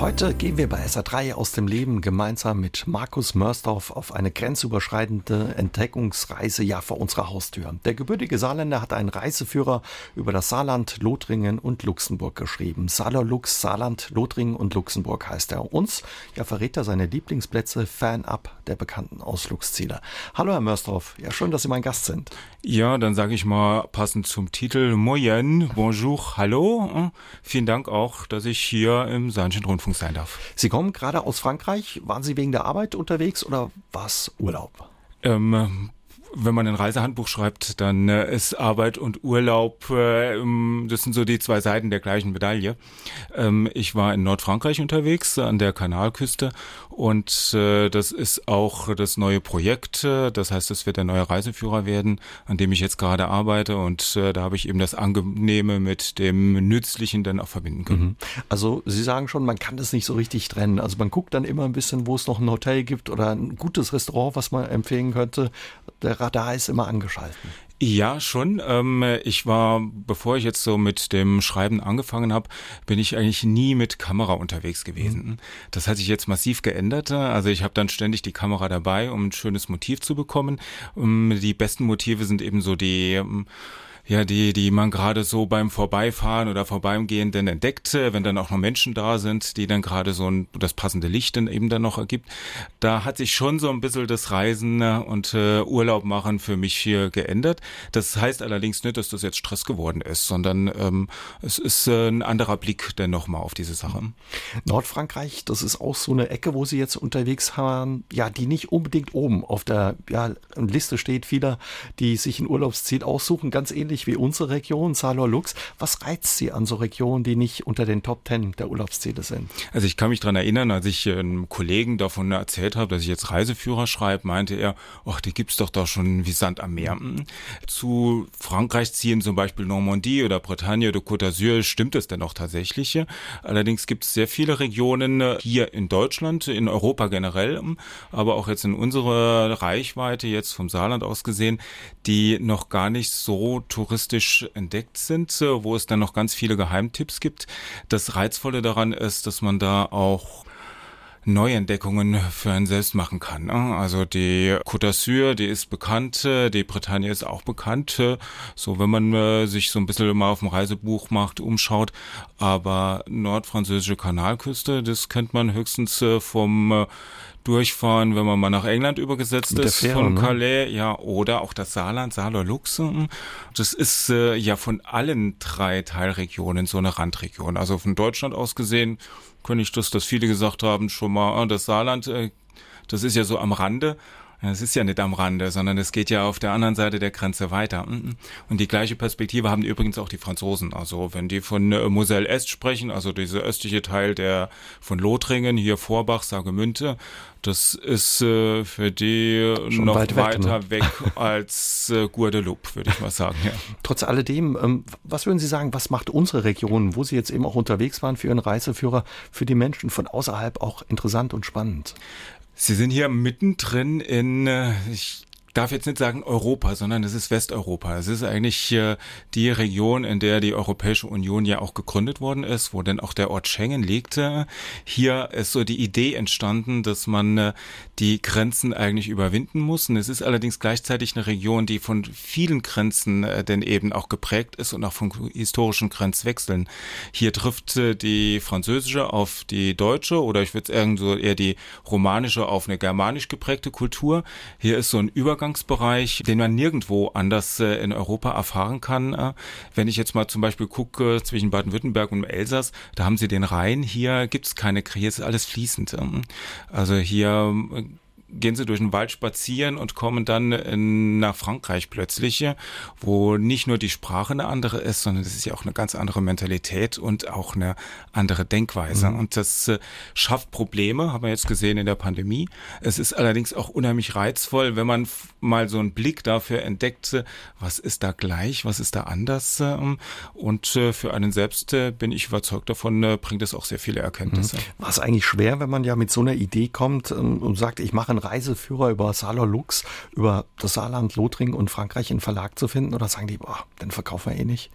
Heute gehen wir bei SA3 aus dem Leben gemeinsam mit Markus Mörsdorf auf eine grenzüberschreitende Entdeckungsreise ja vor unserer Haustür. Der gebürtige Saarländer hat einen Reiseführer über das Saarland, Lothringen und Luxemburg geschrieben. Saarlux, Saarland, Lothringen und Luxemburg heißt er. Uns ja verrät er seine Lieblingsplätze fernab der bekannten Ausflugsziele. Hallo Herr Mörsdorf, ja schön, dass Sie mein Gast sind. Ja, dann sage ich mal passend zum Titel Moyen, Bonjour, Hallo. Vielen Dank auch, dass ich hier im Saarischen Rundfunk Rundfunk sein darf. Sie kommen gerade aus Frankreich. Waren Sie wegen der Arbeit unterwegs oder war es Urlaub? Ähm, wenn man ein Reisehandbuch schreibt, dann äh, ist Arbeit und Urlaub, äh, das sind so die zwei Seiten der gleichen Medaille. Ähm, ich war in Nordfrankreich unterwegs, an der Kanalküste und äh, das ist auch das neue Projekt. Das heißt, es wird der neue Reiseführer werden, an dem ich jetzt gerade arbeite und äh, da habe ich eben das Angenehme mit dem Nützlichen dann auch verbinden können. Mhm. Also Sie sagen schon, man kann das nicht so richtig trennen. Also man guckt dann immer ein bisschen, wo es noch ein Hotel gibt oder ein gutes Restaurant, was man empfehlen könnte. Der Radar ist immer angeschalten. Ja, schon. Ähm, ich war, bevor ich jetzt so mit dem Schreiben angefangen habe, bin ich eigentlich nie mit Kamera unterwegs gewesen. Mhm. Das hat sich jetzt massiv geändert. Also ich habe dann ständig die Kamera dabei, um ein schönes Motiv zu bekommen. Ähm, die besten Motive sind eben so die ähm, ja, die, die man gerade so beim Vorbeifahren oder Vorbeigehen dann entdeckt, wenn dann auch noch Menschen da sind, die dann gerade so ein, das passende Licht dann eben dann noch ergibt. Da hat sich schon so ein bisschen das Reisen äh, und äh, Urlaub machen für mich hier geändert. Das heißt allerdings nicht, dass das jetzt Stress geworden ist, sondern ähm, es ist äh, ein anderer Blick dann nochmal auf diese Sache. Nordfrankreich, das ist auch so eine Ecke, wo Sie jetzt unterwegs haben, ja, die nicht unbedingt oben auf der ja, Liste steht vieler, die sich ein Urlaubsziel aussuchen, ganz ähnlich ähnlich wie unsere Region, Salor-Lux. Was reizt Sie an so Regionen, die nicht unter den Top Ten der Urlaubsziele sind? Also ich kann mich daran erinnern, als ich einem Kollegen davon erzählt habe, dass ich jetzt Reiseführer schreibe, meinte er, ach, die gibt's doch da schon wie Sand am Meer. Zu Frankreich ziehen zum Beispiel Normandie oder Bretagne oder Côte d'Azur stimmt es denn auch tatsächlich. Allerdings gibt es sehr viele Regionen hier in Deutschland, in Europa generell, aber auch jetzt in unserer Reichweite, jetzt vom Saarland aus gesehen, die noch gar nicht so touristisch entdeckt sind, äh, wo es dann noch ganz viele Geheimtipps gibt. Das Reizvolle daran ist, dass man da auch Neuentdeckungen für einen selbst machen kann. Ne? Also die Côte d'Azur, die ist bekannt, äh, die Bretagne ist auch bekannt, äh, so wenn man sich so ein bisschen mal auf dem Reisebuch macht, umschaut. Aber nordfranzösische Kanalküste, das kennt man höchstens vom durchfahren, wenn man mal nach England übergesetzt Mit ist, Fähre, von ne? Calais, ja, oder auch das Saarland, Saarler Luxem. Das ist äh, ja von allen drei Teilregionen so eine Randregion. Also von Deutschland aus gesehen, könnte ich das, dass viele gesagt haben, schon mal, ah, das Saarland, äh, das ist ja so am Rande. Es ist ja nicht am Rande, sondern es geht ja auf der anderen Seite der Grenze weiter. Und die gleiche Perspektive haben übrigens auch die Franzosen. Also wenn die von äh, Moselle Est sprechen, also dieser östliche Teil der von Lothringen, hier Vorbach, Sagemünte, das ist äh, für die Schon noch weit weiter weg, ne? weg als äh, Guadeloupe, würde ich mal sagen. Ja. Trotz alledem, ähm, was würden Sie sagen, was macht unsere Region, wo Sie jetzt eben auch unterwegs waren für Ihren Reiseführer, für die Menschen von außerhalb auch interessant und spannend? Sie sind hier mittendrin in, äh, ich darf jetzt nicht sagen Europa, sondern es ist Westeuropa. Es ist eigentlich die Region, in der die Europäische Union ja auch gegründet worden ist, wo denn auch der Ort Schengen liegte. Hier ist so die Idee entstanden, dass man äh, die Grenzen eigentlich überwinden muss. Und es ist allerdings gleichzeitig eine Region, die von vielen Grenzen äh, denn eben auch geprägt ist und auch von historischen Grenzwechseln. Hier trifft äh, die französische auf die deutsche oder ich würde sagen so eher die romanische auf eine germanisch geprägte Kultur. Hier ist so ein Übergang Übergangsbereich, den man nirgendwo anders äh, in Europa erfahren kann. Äh, wenn ich jetzt mal zum Beispiel gucke zwischen Baden-Württemberg und Elsass, da haben sie den Rhein, hier gibt es keine, hier ist alles fließend. Ähm. Also hier äh, gehen sie durch den Wald spazieren und kommen dann in, nach Frankreich plötzlich, wo nicht nur die Sprache eine andere ist, sondern es ist ja auch eine ganz andere Mentalität und auch eine andere Denkweise. Mhm. Und das äh, schafft Probleme, haben wir jetzt gesehen in der Pandemie. Es ist allerdings auch unheimlich reizvoll, wenn man mal so einen Blick dafür entdeckt, äh, was ist da gleich, was ist da anders. Ähm, und äh, für einen selbst äh, bin ich überzeugt davon, äh, bringt es auch sehr viele Erkenntnisse. Mhm. War es eigentlich schwer, wenn man ja mit so einer Idee kommt ähm, und sagt, ich mache Reiseführer über Saarler Lux, über das Saarland, Lothringen und Frankreich in Verlag zu finden? Oder sagen die, boah, den verkaufen wir eh nicht?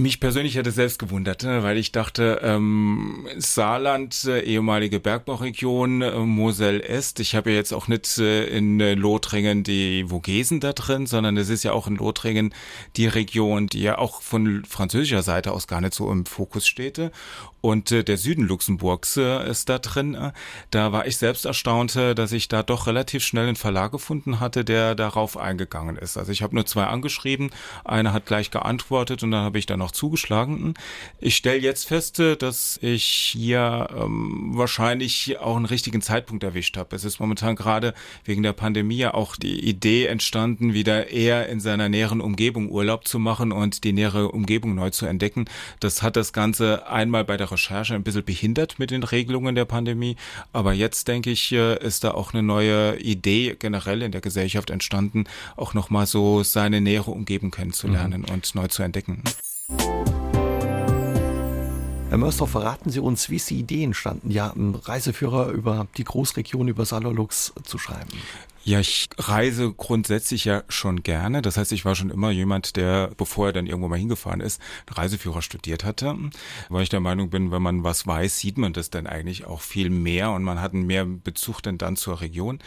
Mich persönlich hätte selbst gewundert, ne, weil ich dachte, ähm, Saarland, äh, ehemalige Bergbauregion, äh, Mosel-Est. Ich habe ja jetzt auch nicht äh, in äh, Lothringen die Vogesen da drin, sondern es ist ja auch in Lothringen die Region, die ja auch von französischer Seite aus gar nicht so im Fokus steht. Und der Süden Luxemburgs ist da drin. Da war ich selbst erstaunt, dass ich da doch relativ schnell einen Verlag gefunden hatte, der darauf eingegangen ist. Also ich habe nur zwei angeschrieben, einer hat gleich geantwortet und dann habe ich dann noch zugeschlagen. Ich stelle jetzt fest, äh, dass ich hier ähm, wahrscheinlich auch einen richtigen Zeitpunkt erwischt habe. Es ist momentan gerade wegen der Pandemie auch die Idee entstanden, wieder eher in seiner näheren Umgebung Urlaub zu machen und die nähere Umgebung neu zu entdecken. Das hat das Ganze einmal bei der Recherche ein bisschen behindert mit den Regelungen der Pandemie. Aber jetzt, denke ich, äh, ist da auch eine neue Idee generell in der Gesellschaft entstanden, auch nochmal so seine nähere Umgebung kennenzulernen mhm. und neu zu entdecken. Herr Mörsdorf, verraten Sie uns, wie ist die Idee entstanden, ja, einen Reiseführer über die Großregion, über Salolux zu schreiben? Ja, ich reise grundsätzlich ja schon gerne. Das heißt, ich war schon immer jemand, der, bevor er dann irgendwo mal hingefahren ist, Reiseführer studiert hatte. Weil ich der Meinung bin, wenn man was weiß, sieht man das dann eigentlich auch viel mehr und man hat einen mehr Bezug denn dann zur Region.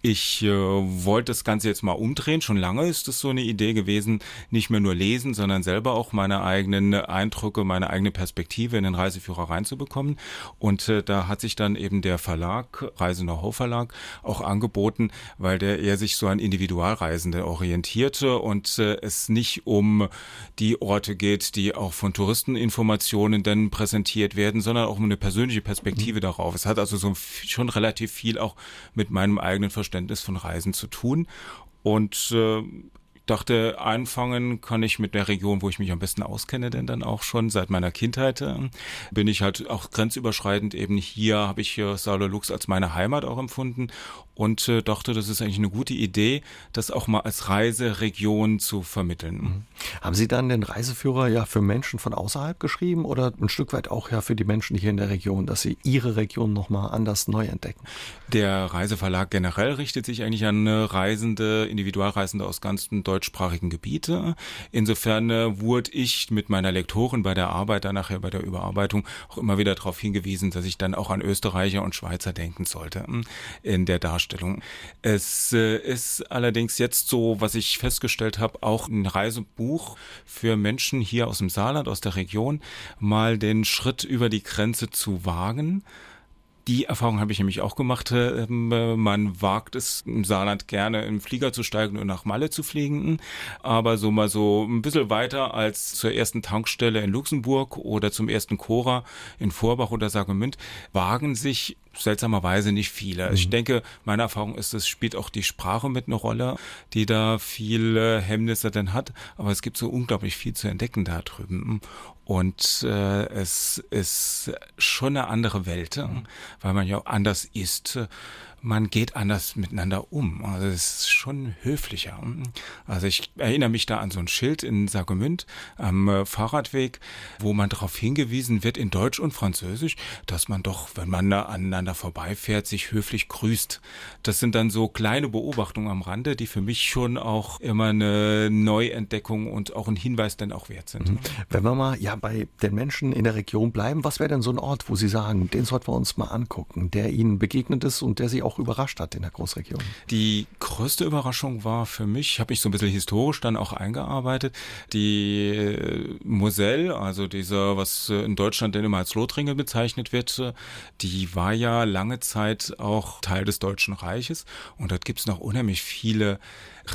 Ich äh, wollte das Ganze jetzt mal umdrehen. Schon lange ist es so eine Idee gewesen, nicht mehr nur lesen, sondern selber auch meine eigenen Eindrücke, meine eigene Perspektive in den Reiseführer reinzubekommen. Und äh, da hat sich dann eben der Verlag, Reise Know-how Verlag, auch angeboten, weil der eher sich so an Individualreisende orientierte und äh, es nicht um die Orte geht, die auch von Touristeninformationen dann präsentiert werden, sondern auch um eine persönliche Perspektive mhm. darauf. Es hat also so schon relativ viel auch mit meinem eigenen Verständnis von Reisen zu tun. Und äh, dachte, anfangen kann ich mit der Region, wo ich mich am besten auskenne, denn dann auch schon seit meiner Kindheit äh, bin ich halt auch grenzüberschreitend eben hier habe ich äh, Lux als meine Heimat auch empfunden und äh, dachte, das ist eigentlich eine gute Idee, das auch mal als Reiseregion zu vermitteln. Mhm. Haben Sie dann den Reiseführer ja für Menschen von außerhalb geschrieben oder ein Stück weit auch ja für die Menschen hier in der Region, dass sie ihre Region nochmal anders neu entdecken? Der Reiseverlag generell richtet sich eigentlich an Reisende, Individualreisende aus ganzen deutschsprachigen Gebiete. Insofern äh, wurde ich mit meiner Lektorin bei der Arbeit, dann nachher bei der Überarbeitung auch immer wieder darauf hingewiesen, dass ich dann auch an Österreicher und Schweizer denken sollte hm, in der Darstellung Darstellung. Es äh, ist allerdings jetzt so, was ich festgestellt habe, auch ein Reisebuch für Menschen hier aus dem Saarland, aus der Region, mal den Schritt über die Grenze zu wagen die Erfahrung habe ich nämlich auch gemacht. Ähm, man wagt es im Saarland gerne im Flieger zu steigen und nach Malle zu fliegen. Aber so mal so ein bisschen weiter als zur ersten Tankstelle in Luxemburg oder zum ersten Chora in Vorbach oder Sagemünd wagen sich seltsamerweise nicht viele. Mhm. Ich denke, meine Erfahrung ist, es spielt auch die Sprache mit eine Rolle, die da viele Hemmnisse denn hat. Aber es gibt so unglaublich viel zu entdecken da drüben. Und äh, es ist schon eine andere Welt, mhm. weil man ja anders ist man geht anders miteinander um. Also es ist schon höflicher. Also ich erinnere mich da an so ein Schild in Sagemünd am äh, Fahrradweg, wo man darauf hingewiesen wird in Deutsch und Französisch, dass man doch, wenn man da aneinander vorbeifährt, sich höflich grüßt. Das sind dann so kleine Beobachtungen am Rande, die für mich schon auch immer eine Neuentdeckung und auch ein Hinweis dann auch wert sind. Mhm. Wenn wir mal ja bei den Menschen in der Region bleiben, was wäre denn so ein Ort, wo Sie sagen, den sollten wir uns mal angucken, der Ihnen begegnet ist und der Sie auch auch überrascht hat in der Großregion? Die größte Überraschung war für mich, habe ich so ein bisschen historisch dann auch eingearbeitet, die äh, Moselle, also dieser, was äh, in Deutschland dann immer als Lothringen bezeichnet wird, äh, die war ja lange Zeit auch Teil des Deutschen Reiches und dort gibt es noch unheimlich viele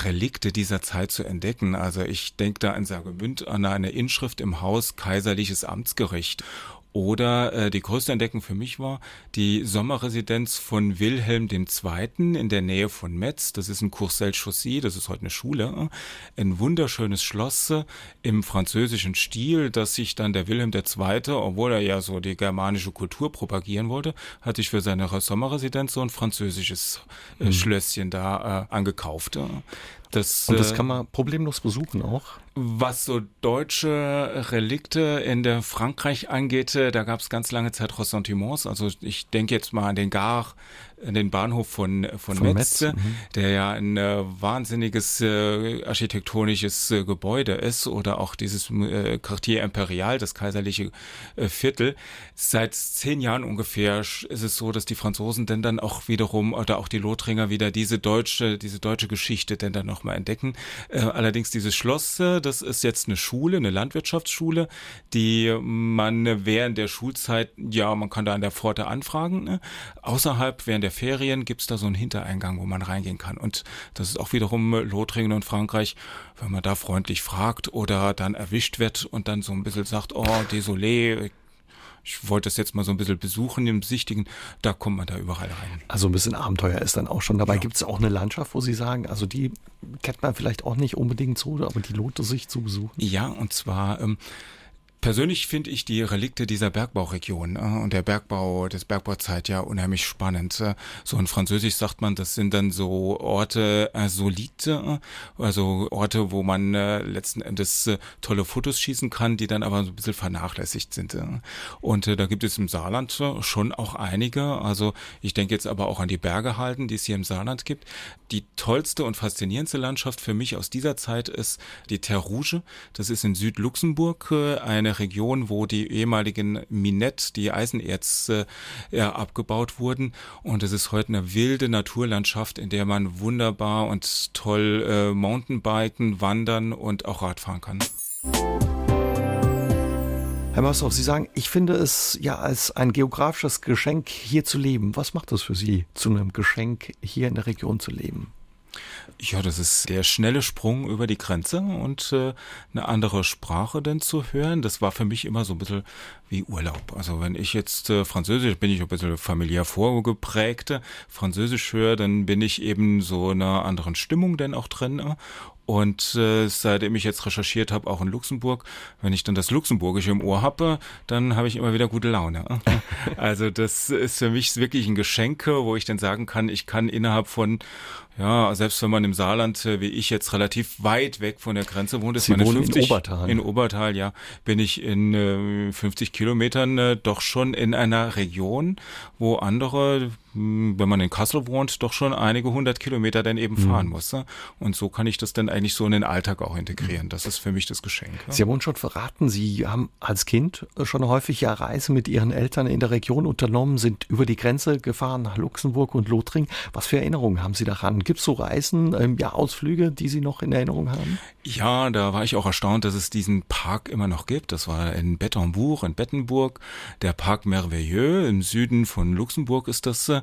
Relikte dieser Zeit zu entdecken. Also ich denke da an Sagemünd an eine Inschrift im Haus Kaiserliches Amtsgericht. Oder äh, die größte Entdeckung für mich war die Sommerresidenz von Wilhelm II. in der Nähe von Metz. Das ist ein Courcelles-Chaussee, das ist heute eine Schule. Ein wunderschönes Schloss äh, im französischen Stil, das sich dann der Wilhelm II., obwohl er ja so die germanische Kultur propagieren wollte, hat sich für seine Sommerresidenz so ein französisches äh, mhm. Schlösschen da äh, angekauft. Das, Und das äh, kann man problemlos besuchen auch. Was so deutsche Relikte in der Frankreich angeht, äh, da gab es ganz lange Zeit Ressentiments. Also ich denke jetzt mal an den Gar, den Bahnhof von, von, Von Metz, Metz, mhm. der ja ein äh, wahnsinniges äh, architektonisches äh, Gebäude ist oder auch dieses äh, Quartier Imperial, das kaiserliche äh, Viertel. Seit zehn Jahren ungefähr ist es so, dass die Franzosen denn dann auch wiederum oder auch die Lothringer wieder diese deutsche, diese deutsche Geschichte denn dann nochmal entdecken. Äh, allerdings dieses Schloss, äh, das ist jetzt eine Schule, eine Landwirtschaftsschule, die man während der Schulzeit, ja, man kann da an der Pforte anfragen. Ne? Außerhalb, während der Ferien, gibt's da so einen Hintereingang, wo man reingehen kann. Und das ist auch wiederum Lothringen und Frankreich, wenn man da freundlich fragt oder dann erwischt wird und dann so ein bisschen sagt, oh, désolé, ich wollte das jetzt mal so ein bisschen besuchen, im Besichtigen, da kommt man da überall rein. Also ein bisschen Abenteuer ist dann auch schon dabei. Gibt es auch eine Landschaft, wo Sie sagen, also die kennt man vielleicht auch nicht unbedingt so, aber die lohnt es sich zu besuchen? Ja, und zwar ähm, persönlich finde ich die Relikte dieser Bergbauregion äh, und der Bergbau, des Bergbauzeit ja unheimlich spannend. Äh, so in Französisch sagt man, das sind dann so Orte insolites, äh, also Orte, wo man äh, letzten Endes äh, tolle Fotos schießen kann, die dann aber so ein bisschen vernachlässigt sind. Äh. Und äh, da gibt es im Saarland äh, schon auch einige. Also ich denke jetzt aber auch an die Berge halten, die es hier im Saarland gibt. Die tollste und faszinierendste Landschaft für mich aus dieser Zeit ist die Terre Rouge. Das ist in Südluxemburg äh, Region, wo die ehemaligen Minette, die Eisenerz, äh, abgebaut wurden. Und es ist heute eine wilde Naturlandschaft, in der man wunderbar und toll äh, Mountainbiken, wandern und auch Radfahren kann. Herr Mörsdorf, Sie sagen, ich finde es ja als ein geografisches Geschenk, hier zu leben. Was macht das für Sie zu einem Geschenk, hier in der Region zu leben? Ja, das ist der schnelle Sprung über die Grenze und äh, eine andere Sprache denn zu hören. Das war für mich immer so ein bisschen wie Urlaub. Also wenn ich jetzt äh, Französisch, bin ich ein bisschen familiär vorgeprägte, Französisch höre, dann bin ich eben so in einer anderen Stimmung denn auch drin. Und äh, seitdem ich jetzt recherchiert habe, auch in Luxemburg, wenn ich dann das Luxemburgische im Ohr habe, dann habe ich immer wieder gute Laune. Also das ist für mich wirklich ein Geschenk, wo ich dann sagen kann, ich kann innerhalb von ja, selbst wenn man im Saarland, äh, wie ich jetzt relativ weit weg von der Grenze wohnt, ist Sie meine wohnen in 50, Obertal. In Obertal, ja, bin ich in äh, 50 Kilometern äh, doch schon in einer Region, wo andere, mh, wenn man in Kassel wohnt, doch schon einige hundert Kilometer dann eben Mhm. fahren muss. ne? Und so kann ich das dann eigentlich so in den Alltag auch integrieren. Das ist für mich das Geschenk. ja. Sie haben uns schon verraten, Sie haben als Kind schon häufig ja Reisen mit Ihren Eltern in der Region unternommen, sind über die Grenze gefahren nach Luxemburg und Lothringen. Was für Erinnerungen haben Sie daran? Gibt es so Reisen, ähm, ja, Ausflüge, die Sie noch in Erinnerung haben? Ja, da war ich auch erstaunt, dass es diesen Park immer noch gibt. Das war in Bettembourg, in Bettenburg. Der Parc Merveilleux im Süden von Luxemburg ist das. äh,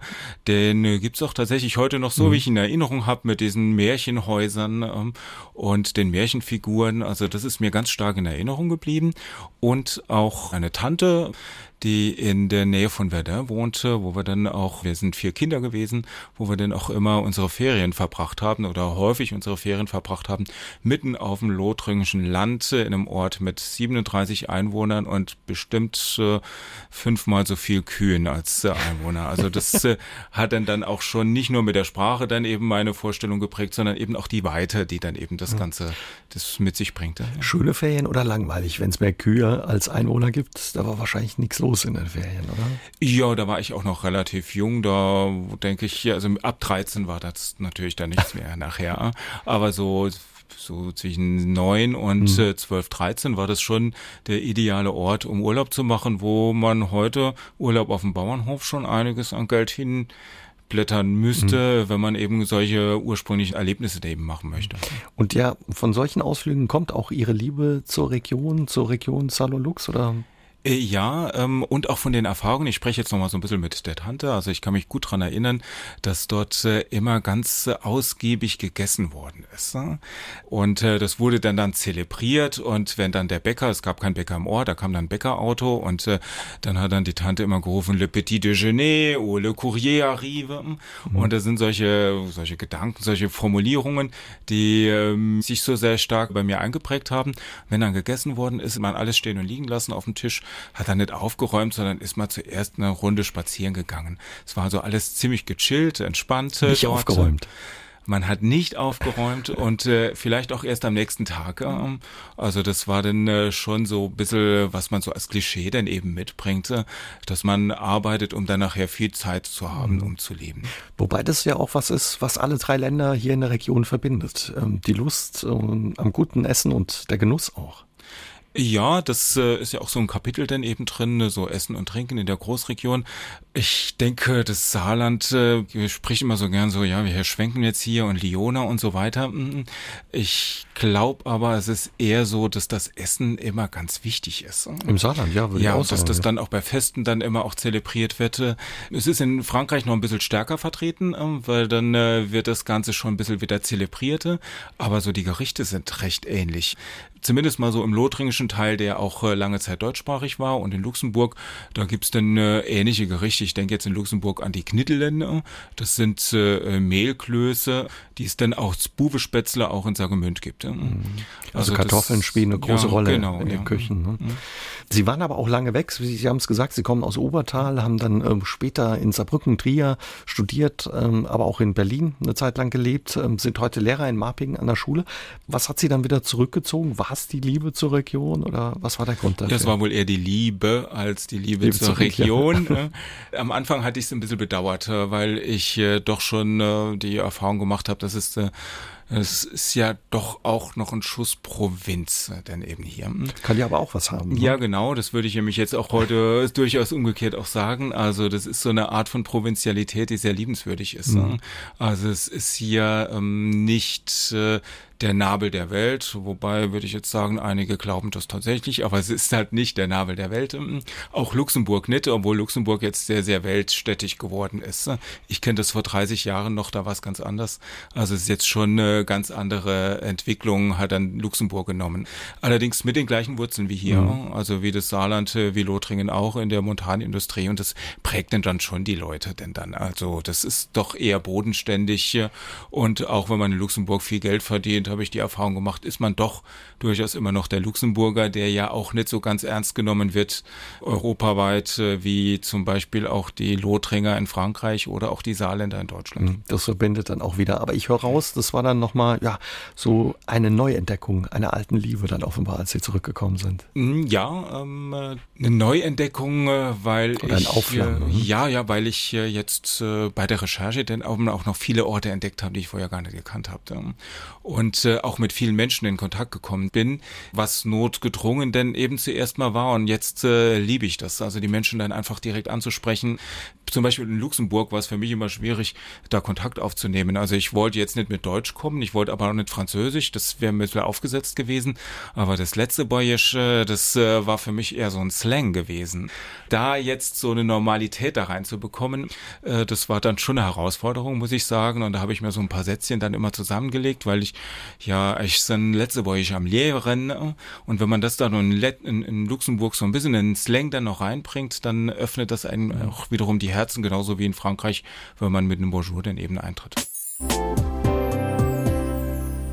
Den äh, gibt's auch tatsächlich heute noch so, wie ich ihn in Erinnerung habe, mit diesen Märchenhäusern ähm, und den Märchenfiguren. Also das ist mir ganz stark in Erinnerung geblieben. Und auch eine Tante, die in der Nähe von Verdun wohnte, wo wir dann auch, wir sind vier Kinder gewesen, wo wir dann auch immer unsere Ferien verbracht haben oder häufig unsere Ferien verbracht haben, mitten auf dem lothringischen Land in einem Ort mit 37 Einwohnern und bestimmt äh, fünfmal so viel Kühen als äh, Einwohner. Also das äh, hat dann dann auch schon nicht nur mit der Sprache dann eben meine Vorstellung geprägt, sondern eben auch die Weite, die dann eben das Ganze das mit sich bringt. ja. Schöne Ferien oder langweilig, wenn es mehr Kühe als Einwohner gibt? Da war wahrscheinlich nichts los in den Ferien, oder? Ja, da war ich auch noch relativ jung. Da denke ich, also ab 13 war das natürlich dann nichts mehr nachher. Aber so so zwischen neun und äh, 12, 13 war das schon der ideale Ort, um Urlaub zu machen, wo man heute Urlaub auf dem Bauernhof schon einiges an Geld hinblättern müsste, wenn man eben solche ursprünglichen Erlebnisse da eben machen möchte. Und ja, von solchen Ausflügen kommt auch Ihre Liebe zur Region, zur Region Salolux oder? Äh, Ja, ähm, und auch von den Erfahrungen. Ich spreche jetzt noch mal so ein bisschen mit der Tante. Also ich kann mich gut dran erinnern, dass dort äh, immer ganz äh, ausgiebig gegessen worden ist. Ne? Und äh, das wurde dann dann zelebriert. Und wenn dann der Bäcker, es gab keinen Bäcker im Ort, da kam dann ein Bäckerauto und äh, dann hat dann die Tante immer gerufen, le petit déjeuner ou le courrier arrive. Und da sind solche, solche Gedanken, solche Formulierungen, die ähm, sich so sehr stark bei mir eingeprägt haben. Wenn dann gegessen worden ist, man alles stehen und liegen lassen auf dem Tisch, hat dann nicht aufgeräumt, sondern ist mal zuerst eine Runde spazieren gegangen. Es war so alles ziemlich gechillt, entspannt. Nicht dort. aufgeräumt. man hat nicht aufgeräumt und äh, vielleicht auch erst am nächsten Tag. Ähm, also das war dann äh, schon so ein bisschen, was man so als Klischee dann eben mitbringt, äh, dass man arbeitet, um dann nachher viel Zeit zu haben, um zu leben. Wobei das ja auch was ist, was alle drei Länder hier in der Region verbindet. Ähm, die Lust ähm, am guten Essen und der Genuss auch. Ja, das äh, ist ja auch so ein Kapitel dann eben drin, so Essen und Trinken in der Großregion. Ich denke, das Saarland, äh, wir sprechen immer so gern so, ja, wir schwenken jetzt hier und Liona und so weiter. Mm, ich glaube aber, es ist eher so, dass das Essen immer ganz wichtig ist. Im Saarland, ja, würde ja, ich auch sagen. Ja, dass das dann auch bei Festen dann immer auch zelebriert wird. Es ist in Frankreich noch ein bisschen stärker vertreten, äh, weil dann äh, wird das Ganze schon ein bisschen wieder zelebriert. Aber so die Gerichte sind recht ähnlich zumindest mal so im lothringischen Teil, der auch äh, lange Zeit deutschsprachig war und in Luxemburg, da gibt's dann äh, ähnliche Gerichte. Ich denke jetzt in Luxemburg an die Knittelländer. Das sind äh, Mehlklöße, die es dann auch Buwespätzle auch in Sagemünd gibt. Mhm. Also, also, Kartoffeln das, spielen eine große ja, Rolle genau, in den ja. Küchen. Ne? Mhm. Sie waren aber auch lange weg. Sie haben es gesagt, Sie kommen aus Obertal, haben dann ähm, später in Saarbrücken, Trier studiert, ähm, aber auch in Berlin eine Zeit lang gelebt, ähm, sind heute Lehrer in Marpingen an der Schule. Was hat Sie dann wieder zurückgezogen? War es die Liebe zur Region oder was war der Grund dafür? Das war wohl eher die Liebe als die Liebe, Liebe zur, zur, Region. Region. Ne? Am Anfang hatte ich es ein bisschen bedauert, äh, weil ich äh, doch schon äh, die Erfahrung gemacht habe, dass es es ist ja doch auch noch ein Schuss Provinz, denn eben hier. Kann ja aber auch was haben. Ne? Ja, genau, das würde ich nämlich jetzt auch heute durchaus umgekehrt auch sagen. Also das ist so eine Art von Provinzialität, die sehr liebenswürdig ist. Mhm. Also es ist hier ähm, nicht äh, der Nabel der Welt, wobei würde ich jetzt sagen, einige glauben das tatsächlich, aber es ist halt nicht der Nabel der Welt. Auch Luxemburg nicht, obwohl Luxemburg jetzt sehr, sehr weltstätig geworden ist. Ich kenne das vor 30 Jahren noch, da war es ganz anders. Also es ist jetzt schon eine ganz andere Entwicklung, hat dann Luxemburg genommen. Allerdings mit den gleichen Wurzeln wie hier, mhm. also wie das Saarland, wie Lothringen auch in der Montanindustrie und das prägt dann schon die Leute denn dann. Also das ist doch eher bodenständig und auch wenn man in Luxemburg viel Geld verdient, habe ich die Erfahrung gemacht, ist man doch durchaus immer noch der Luxemburger, der ja auch nicht so ganz ernst genommen wird, europaweit, äh, wie zum Beispiel auch die Lothringer in Frankreich oder auch die Saarländer in Deutschland. Hm, das verbindet dann auch wieder. Aber ich höre raus, das war dann nochmal, ja, so eine Neuentdeckung einer alten Liebe dann offenbar, als Sie zurückgekommen sind. Hm, ja, ähm, äh, eine Neuentdeckung, äh, weil oder ich. Äh, ja, ja, weil ich jetzt äh, bei der Recherche denn auch noch viele Orte entdeckt habe, die ich vorher gar nicht gekannt habe. Und äh, auch mit vielen Menschen in Kontakt gekommen bin, was notgedrungen denn eben zuerst mal war und jetzt äh, liebe ich das, also die Menschen dann einfach direkt anzusprechen. Zum Beispiel in Luxemburg war es für mich immer schwierig, da Kontakt aufzunehmen. Also ich wollte jetzt nicht mit Deutsch kommen, ich wollte aber auch nicht Französisch, das wäre mir aufgesetzt gewesen. Aber das letzte Boyisch, äh, das äh, war für mich eher so ein Slang gewesen. Da jetzt so eine Normalität da reinzubekommen, äh, das war dann schon eine Herausforderung, muss ich sagen. Und da habe ich mir so ein paar Sätzchen dann immer zusammengelegt, weil ich ja, ich bin letzte Woche am Lehren und wenn man das dann in, in, in, Luxemburg so ein bisschen in Slang dann noch reinbringt, dann öffnet das einen auch wiederum die Herzen, genauso wie in Frankreich, wenn man mit einem Bonjour dann eben eintritt.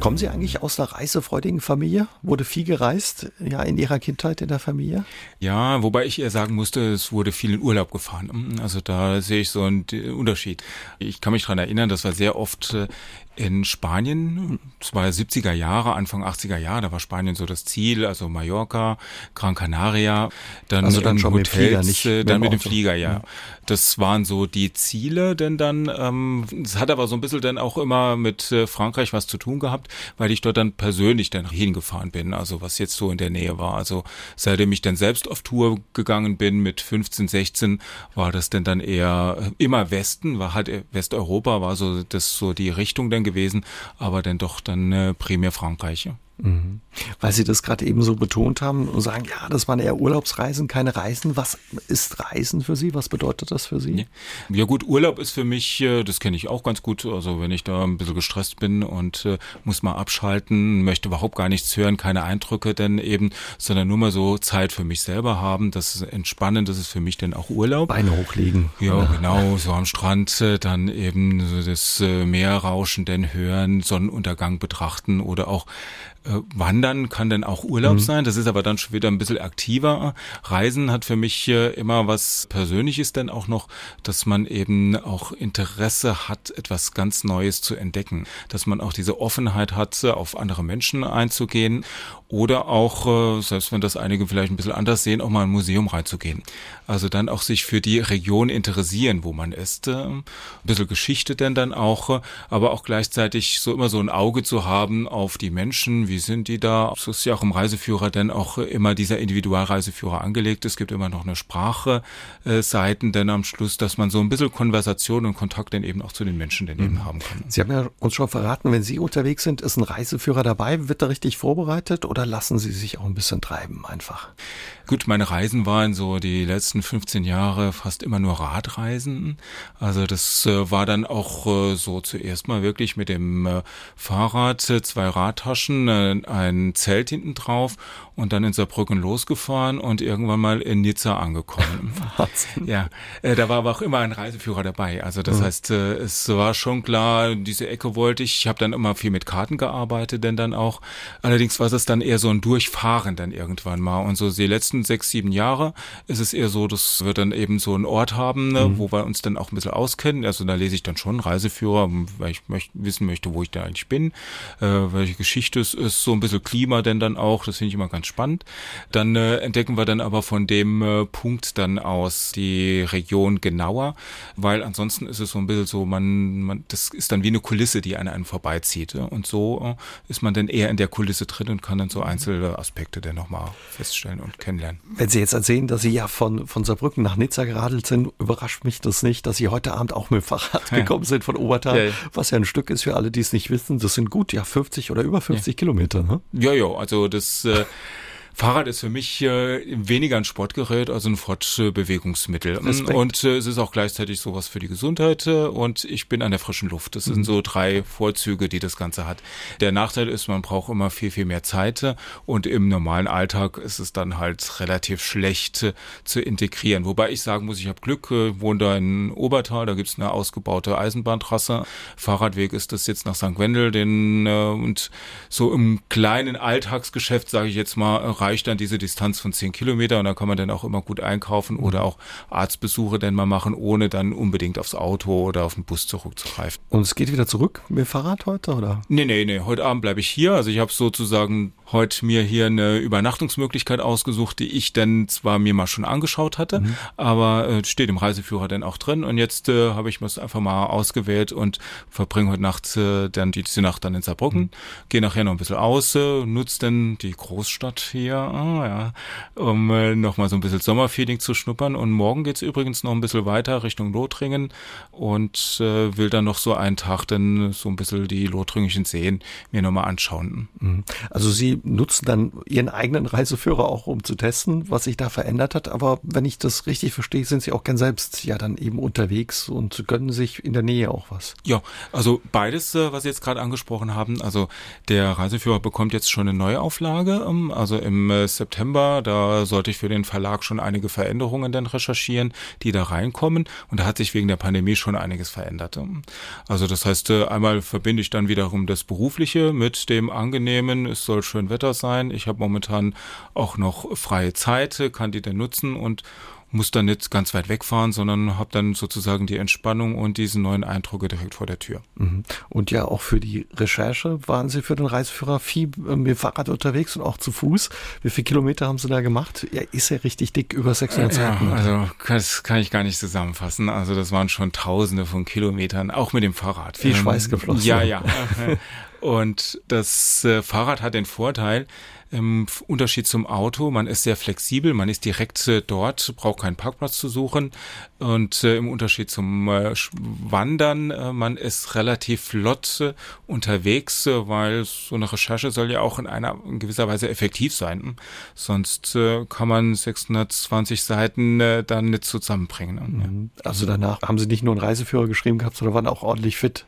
Kommen Sie eigentlich aus einer reisefreudigen Familie? Wurde viel gereist, ja, in Ihrer Kindheit in der Familie? Ja, wobei ich eher sagen musste, es wurde viel in Urlaub gefahren. Also da sehe ich so einen Unterschied. Ich kann mich dran erinnern, dass wir sehr oft äh, in Spanien, es war 70er Jahre, Anfang 80er Jahre, da war Spanien so das Ziel, also Mallorca, Gran Canaria, dann, also dann schon Hotels, mit Flieger, nicht äh, dann mit dem Flieger, ja. ja. Das waren so die Ziele, denn dann, ähm, es hat aber so ein bisschen dann auch immer mit äh, Frankreich was zu tun gehabt, weil ich dort dann persönlich dann hingefahren bin, also was jetzt so in der Nähe war. Also seitdem ich dann selbst auf Tour gegangen bin mit 15, 16, war das denn dann eher immer Westen, war halt Westeuropa, war so das so die Richtung dann gewesen, aber dann doch dann äh, primär Frankreich. Ja. Mhm. Weil Sie das gerade eben so betont haben und sagen, ja, das waren eher Urlaubsreisen, keine Reisen. Was ist Reisen für Sie? Was bedeutet das für Sie? Ja gut, Urlaub ist für mich, äh, das kenne ich auch ganz gut. Also wenn ich da ein bisschen gestresst bin und äh, muss mal abschalten, möchte überhaupt gar nichts hören, keine Eindrücke denn eben, sondern nur mal so Zeit für mich selber haben. Das ist entspannend, das ist für mich dann auch Urlaub. Beine hochlegen. Ja, genau, so am Strand äh, dann eben das Meerrauschen denn hören, Sonnenuntergang betrachten oder auch Äh, Wandern kann dann auch Urlaub mhm. sein, das ist aber dann schon wieder ein bisschen aktiver. Reisen hat für mich äh, immer was Persönliches denn auch noch, dass man eben auch Interesse hat, etwas ganz Neues zu entdecken, dass man auch diese Offenheit hat, auf andere Menschen einzugehen oder auch, äh, selbst wenn das einige vielleicht ein bisschen anders sehen, auch mal in ein Museum reinzugehen. Also dann auch sich für die Region interessieren, wo man ist. Ein bisschen Geschichte denn dann auch, aber auch gleichzeitig so immer so ein Auge zu haben auf die Menschen, wie sind die da? Es ist ja auch im Reiseführer dann auch immer dieser Individualreiseführer angelegt. Es gibt immer noch eine Sprache äh, Seiten denn am Schluss, dass man so ein bisschen Konversation und Kontakt dann eben auch zu den Menschen dann mhm. eben haben kann. Sie haben ja uns schon verraten, wenn Sie unterwegs sind, ist ein Reiseführer dabei. Wird er richtig vorbereitet oder lassen Sie sich auch ein bisschen treiben einfach? Gut, meine Reisen waren so die letzten 15 Jahre fast immer nur Radreisen. Also das äh, war dann auch äh, so zuerst mal wirklich mit dem äh, Fahrrad, äh, zwei Radtaschen, ein Zelt hinten drauf und dann in Saarbrücken losgefahren und irgendwann mal in Nizza angekommen. Wahnsinn. Ja, äh, da war aber auch immer ein Reiseführer dabei. Also das mhm. heißt, äh, es war schon klar, diese Ecke wollte ich. Ich habe dann immer viel mit Karten gearbeitet, denn dann auch. Allerdings war es dann eher so ein Durchfahren dann irgendwann mal. Und so die letzten sechs, sieben Jahre ist es eher so, dass wir dann eben so einen Ort haben, ne, mhm. wo wir uns dann auch ein bisschen auskennen. Also da lese ich dann schon Reiseführer, weil ich möcht, wissen möchte, wo ich da eigentlich bin, äh, welche Geschichte es ist, so ein bisschen Klima denn dann auch. Das finde ich immer ganz spannend. Dann äh, entdecken wir dann aber von dem äh, Punkt dann aus die Region genauer, weil ansonsten ist es so ein bisschen so, man, man das ist dann wie eine Kulisse, die an einem vorbeizieht. Ja? Und so äh, ist man dann eher in der Kulisse drin und kann dann so einzelne Aspekte dann nochmal feststellen und kennenlernen. Wenn Sie jetzt erzählen, dass Sie ja von, von Saarbrücken nach Nizza geradelt sind, überrascht mich das nicht, dass Sie heute Abend auch mit dem Fahrrad ja. gekommen sind von Obertal, ja. was ja ein Stück ist für alle, die es nicht wissen. Das sind gut, ja, 50 oder über 50 Kilometer. Ne? Ja, ja, also das äh, Fahrrad ist für mich äh, weniger ein Sportgerät als ein Fortbewegungsmittel. Respekt. Und äh, es ist auch gleichzeitig sowas für die Gesundheit äh, und ich bin an der frischen Luft. Das mhm. sind so drei Vorzüge, die das Ganze hat. Der Nachteil ist, man braucht immer viel, viel mehr Zeit äh, und im normalen Alltag ist es dann halt relativ schlecht äh, zu integrieren. Wobei ich sagen muss, ich habe Glück, äh, wohne da in Obertal, da gibt's eine ausgebaute Eisenbahntrasse. Fahrradweg ist das jetzt nach St. Wendel, den äh, und so im kleinen Alltagsgeschäft, sage ich jetzt mal, reicht dann diese Distanz von zehn Kilometer und da kann man dann auch immer gut einkaufen oder mhm. auch Arztbesuche dann mal machen, ohne dann unbedingt aufs Auto oder auf den Bus zurückzugreifen. Und es geht wieder zurück mit dem Fahrrad heute, oder? Nee, nee, nee. Heute Abend bleibe ich hier. Also ich habe sozusagen heute mir hier eine Übernachtungsmöglichkeit ausgesucht, die ich dann zwar mir mal schon angeschaut hatte, mhm. aber äh, steht im Reiseführer dann auch drin. Und jetzt äh, habe ich mir das einfach mal ausgewählt und verbringe heute Nacht äh, dann diese Nacht dann in Saarbrücken. Mhm. Gehe nachher noch ein bisschen aus, äh, nutze dann die Großstadt hier, ah, ja, um äh, noch mal so ein bisschen Sommerfeeling zu schnuppern. Und morgen geht's übrigens noch ein bisschen weiter Richtung Lothringen und äh, will dann noch so einen Tag dann so ein bisschen die lothringischen Seen mir nochmal anschauen. Mhm. Also Sie nutzen dann ihren eigenen Reiseführer auch, um zu testen, was sich da verändert hat. Aber wenn ich das richtig verstehe, sind sie auch gern selbst ja dann eben unterwegs und gönnen sich in der Nähe auch was. Ja, also beides, äh, was Sie jetzt gerade angesprochen haben. Also der Reiseführer bekommt jetzt schon eine Neuauflage. Ähm, also im äh, September, da sollte ich für den Verlag schon einige Veränderungen dann recherchieren, die da reinkommen. Und da hat sich wegen der Pandemie schon einiges verändert. Also das heißt, äh, einmal verbinde ich dann wiederum das Berufliche mit dem Angenehmen. Es soll schön Wetter sein. Ich habe momentan auch noch freie Zeit, kann die dann nutzen und muss dann nicht ganz weit wegfahren, sondern habe dann sozusagen die Entspannung und diesen neuen Eindrücke direkt vor der Tür. Mhm. Und ja, auch für die Recherche waren Sie für den Reiseführer viel äh, mit Fahrrad unterwegs und auch zu Fuß. Wie viele Kilometer haben Sie da gemacht? Ja, ist ja richtig dick, über 600 Seiten. Ja, also das kann ich gar nicht zusammenfassen. Also das waren schon Tausende von Kilometern, auch mit dem Fahrrad. Viel Schweiß geflossen. Ja, ja. Und das äh, Fahrrad hat den Vorteil, im Unterschied zum Auto, man ist sehr flexibel, man ist direkt äh, dort, braucht keinen Parkplatz zu suchen. Und äh, im Unterschied zum äh, Wandern, man ist relativ flott unterwegs, weil so eine Recherche soll ja auch in einer in gewisser Weise effektiv sein. Sonst kann man 620 Seiten dann nicht zusammenbringen. Mhm. Also danach haben Sie nicht nur einen Reiseführer geschrieben gehabt, sondern waren auch ordentlich fit.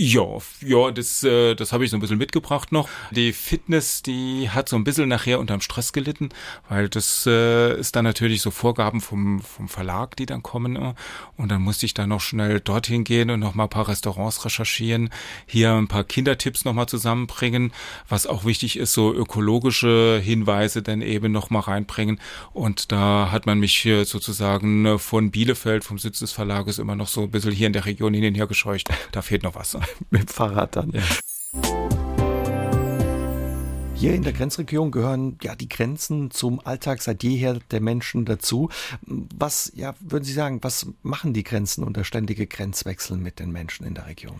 Ja, ja, das, äh, das habe ich so ein bisschen mitgebracht noch. Die Fitness, die hat so ein bisschen nachher unterm Stress gelitten, weil das äh, ist dann natürlich so Vorgaben vom, vom Verlag, die dann kommen. Äh, und dann musste ich dann noch schnell dorthin gehen und noch mal ein paar Restaurants recherchieren, hier ein paar Kindertipps noch mal zusammenbringen, was auch wichtig ist, so ökologische Hinweise dann eben noch mal reinbringen. Und da hat man mich sozusagen von Bielefeld, vom Sitz des Verlages, immer noch so ein bisschen hier in der Region hin und her gescheucht. Da fehlt noch was. mit dem Fahrrad dann. Ja. Hier in der Grenzregion gehören ja die Grenzen zum Alltag seit jeher der Menschen dazu. Was, ja, würden Sie sagen, was machen die Grenzen und der ständige Grenzwechsel mit den Menschen in der Region?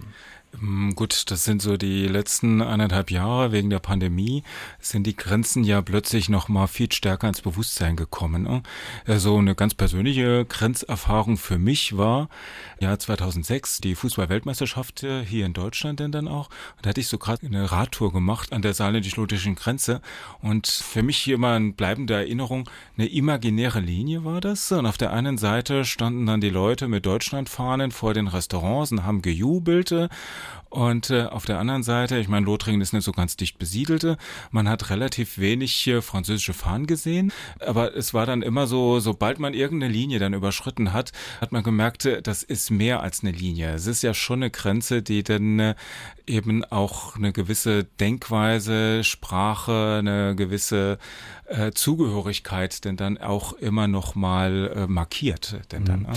Mm, gut, das sind so die letzten eineinhalb Jahre wegen der Pandemie sind die Grenzen ja plötzlich noch mal viel stärker ins Bewusstsein gekommen. Ne? So also eine ganz persönliche Grenzerfahrung für mich war Jahr 2006 die Fußball-Weltmeisterschaft hier in Deutschland denn dann auch. Da hatte ich so gerade eine Radtour gemacht an der saarländisch-lotischen Grenze und für mich hier immer eine bleibende Erinnerung, eine imaginäre Linie war das und auf der einen Seite standen dann die Leute mit Deutschlandfahnen vor den Restaurants und haben gejubelt und äh, auf der anderen Seite, ich meine, Lothringen ist nicht so ganz dicht besiedelte. Man hat relativ wenig äh, französische Fahnen gesehen. Aber es war dann immer so, sobald man irgendeine Linie dann überschritten hat, hat man gemerkt, äh, das ist mehr als eine Linie. Es ist ja schon eine Grenze, die dann äh, eben auch eine gewisse Denkweise, Sprache, eine gewisse äh, Zugehörigkeit denn dann auch immer noch mal äh, markiert. Denn dann, mhm.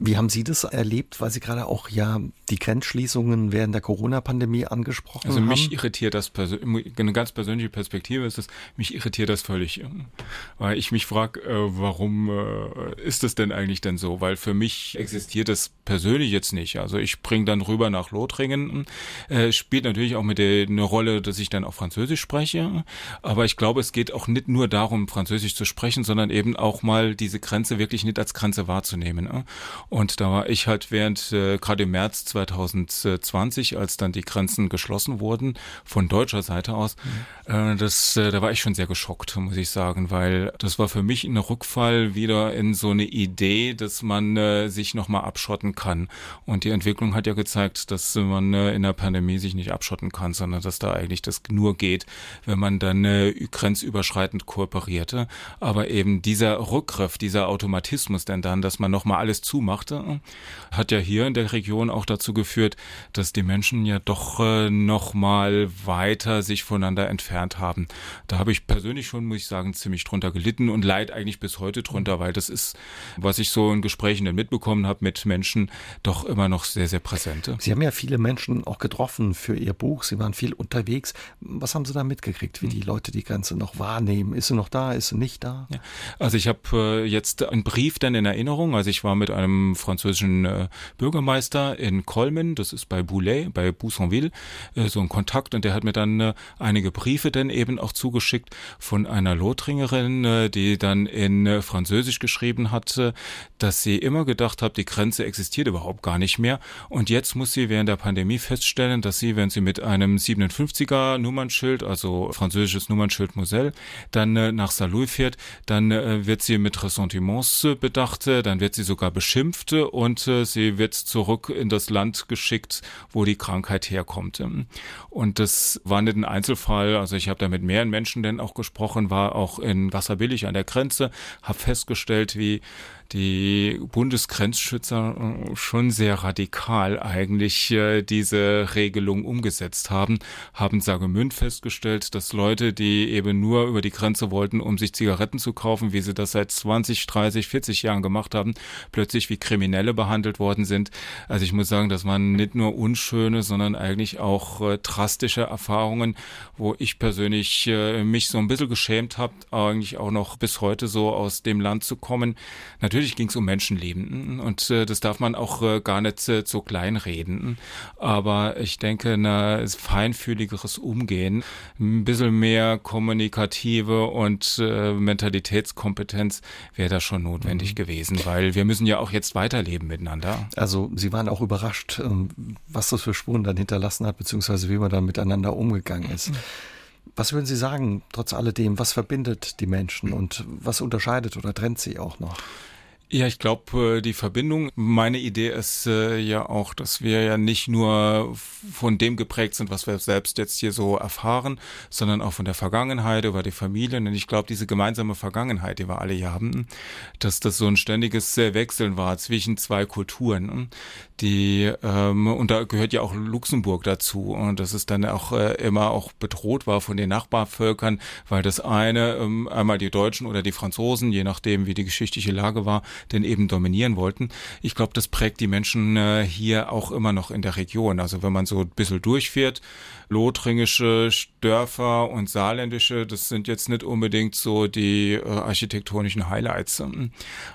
Wie haben Sie das erlebt, weil Sie gerade auch ja die Grenzschließungen während der Corona-Pandemie angesprochen also haben? Also mich irritiert das, eine ganz persönliche Perspektive ist es, mich irritiert das völlig. Weil ich mich frage, äh, warum äh, ist es denn eigentlich denn so? Weil für mich existiert das persönlich jetzt nicht. Also ich bringe dann rüber nach Lothringen, äh, spielt natürlich auch mit der eine Rolle, dass ich dann auch Französisch spreche. Aber ich glaube, es geht auch nicht nur darum, Französisch zu sprechen, sondern eben auch mal diese Grenze wirklich nicht als Grenze wahrzunehmen. Und da war ich halt während, äh, gerade im März 2020, als dann die Grenzen geschlossen wurden, von deutscher Seite aus, mhm. äh, das, äh, da war ich schon sehr geschockt, muss ich sagen, weil das war für mich ein Rückfall wieder in so eine Idee, dass man äh, sich nochmal abschotten kann. Und die Entwicklung hat ja gezeigt, dass man äh, in der Pandemie sich nicht abschotten kann, sondern dass da eigentlich das nur geht, wenn man dann äh, grenzüberschreitend kooperierte. Aber eben dieser Rückgriff, dieser Automatismus denn dann, dass man nochmal alles zumacht, machte, hat ja hier in der Region auch dazu geführt, dass die Menschen ja doch äh, noch mal weiter sich voneinander entfernt haben. Da habe ich persönlich schon, muss ich sagen, ziemlich drunter gelitten und leid eigentlich bis heute drunter, weil das ist, was ich so in Gesprächen dann mitbekommen habe mit Menschen, doch immer noch sehr, sehr präsent. Sie haben ja viele Menschen auch getroffen für Ihr Buch. Sie waren viel unterwegs. Was haben Sie da mitgekriegt, wie hm. die Leute die Grenze noch wahrnehmen? Ist sie noch da? Ist sie nicht da? Ja. Also ich habe äh, jetzt einen Brief dann in Erinnerung. Also ich war mit einem französischen äh, Bürgermeister in Colmen, das ist bei Boulay, bei Boussonville, äh, so ein Kontakt. Und der hat mir dann äh, einige Briefe dann eben auch zugeschickt von einer Lothringerin, äh, die dann in äh, Französisch geschrieben hatte, dass sie immer gedacht hat, die Grenze existiert überhaupt gar nicht mehr. Und jetzt muss sie während der Pandemie feststellen, dass sie, wenn sie mit einem 57er Nummernschild, also französisches Nummernschild Moselle, dann äh, nach Saarlouis fährt, dann äh, wird sie mit Ressentiments bedacht, dann wird sie sogar beschimpft Vernunft und äh, sie wird zurück in das Land geschickt, wo die Krankheit herkommt. Und das war nicht ein Einzelfall. Also ich habe da mit mehreren Menschen denn auch gesprochen, war auch in Wasserbillig an der Grenze, habe festgestellt, wie die Bundesgrenzschützer äh, schon sehr radikal eigentlich äh, diese Regelung umgesetzt haben, haben Sagemünd festgestellt, dass Leute, die eben nur über die Grenze wollten, um sich Zigaretten zu kaufen, wie sie das seit 20, 30, 40 Jahren gemacht haben, plötzlich wie Kriminelle behandelt worden sind. Also ich muss sagen, das waren nicht nur unschöne, sondern eigentlich auch äh, drastische Erfahrungen, wo ich persönlich mich so ein bisschen geschämt habe, eigentlich auch noch bis heute so aus dem Land zu kommen. Natürlich natürlich ging es um Menschenleben und äh, das darf man auch äh, gar nicht äh, zu klein reden. Aber ich denke, ein feinfühligeres Umgehen, ein bisschen mehr kommunikative und äh, Mentalitätskompetenz wäre da schon notwendig mhm. gewesen, weil wir müssen ja auch jetzt weiterleben miteinander. Also Sie waren auch überrascht, ähm, was das für Spuren dann hinterlassen hat, beziehungsweise wie man dann miteinander umgegangen ist. Mhm. Was würden Sie sagen, trotz alledem, was verbindet die Menschen und was unterscheidet oder trennt sie auch noch? Ja, ich glaube, äh, die Verbindung, meine Idee ist äh, ja auch, dass wir ja nicht nur von dem geprägt sind, was wir selbst jetzt hier so erfahren, sondern auch von der Vergangenheit über die Familien. Und ich glaube, diese gemeinsame Vergangenheit, die wir alle hier haben, dass das so ein ständiges äh, Wechseln war zwischen zwei Kulturen, die ähm, und da gehört ja auch Luxemburg dazu. Und dass es dann auch äh, immer auch bedroht war von den Nachbarvölkern, weil das eine ähm, einmal die Deutschen oder die Franzosen, je nachdem wie die geschichtliche Lage war, denn eben dominieren wollten. Ich glaube, das prägt die Menschen äh, hier auch immer noch in der Region. Also wenn man so ein bisschen durchfährt, lothringische Dörfer und saarländische, das sind jetzt nicht unbedingt so die äh, architektonischen Highlights.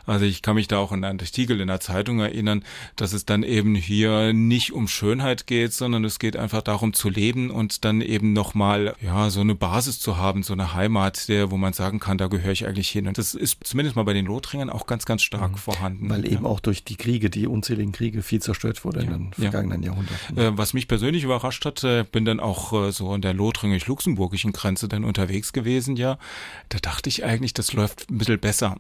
Also ich kann mich da auch an einen Artikel in der Zeitung erinnern, dass es dann eben hier nicht um Schönheit geht, sondern es geht einfach darum zu leben und dann eben nochmal, ja, so eine Basis zu haben, so eine Heimat, der, wo man sagen kann, da gehöre ich eigentlich hin. Und das ist zumindest mal bei den Lothringern auch ganz, ganz stark mhm. vorhanden. Weil eben ja. auch durch die Kriege, die unzähligen Kriege viel zerstört wurde ja. in den vergangenen ja. Jahrhunderten. Äh, was mich persönlich überrascht hat, äh, bin dann auch äh, so an der lothringisch-luxemburgischen Grenze dann unterwegs gewesen, ja. Da dachte ich eigentlich, das läuft ein bisschen besser.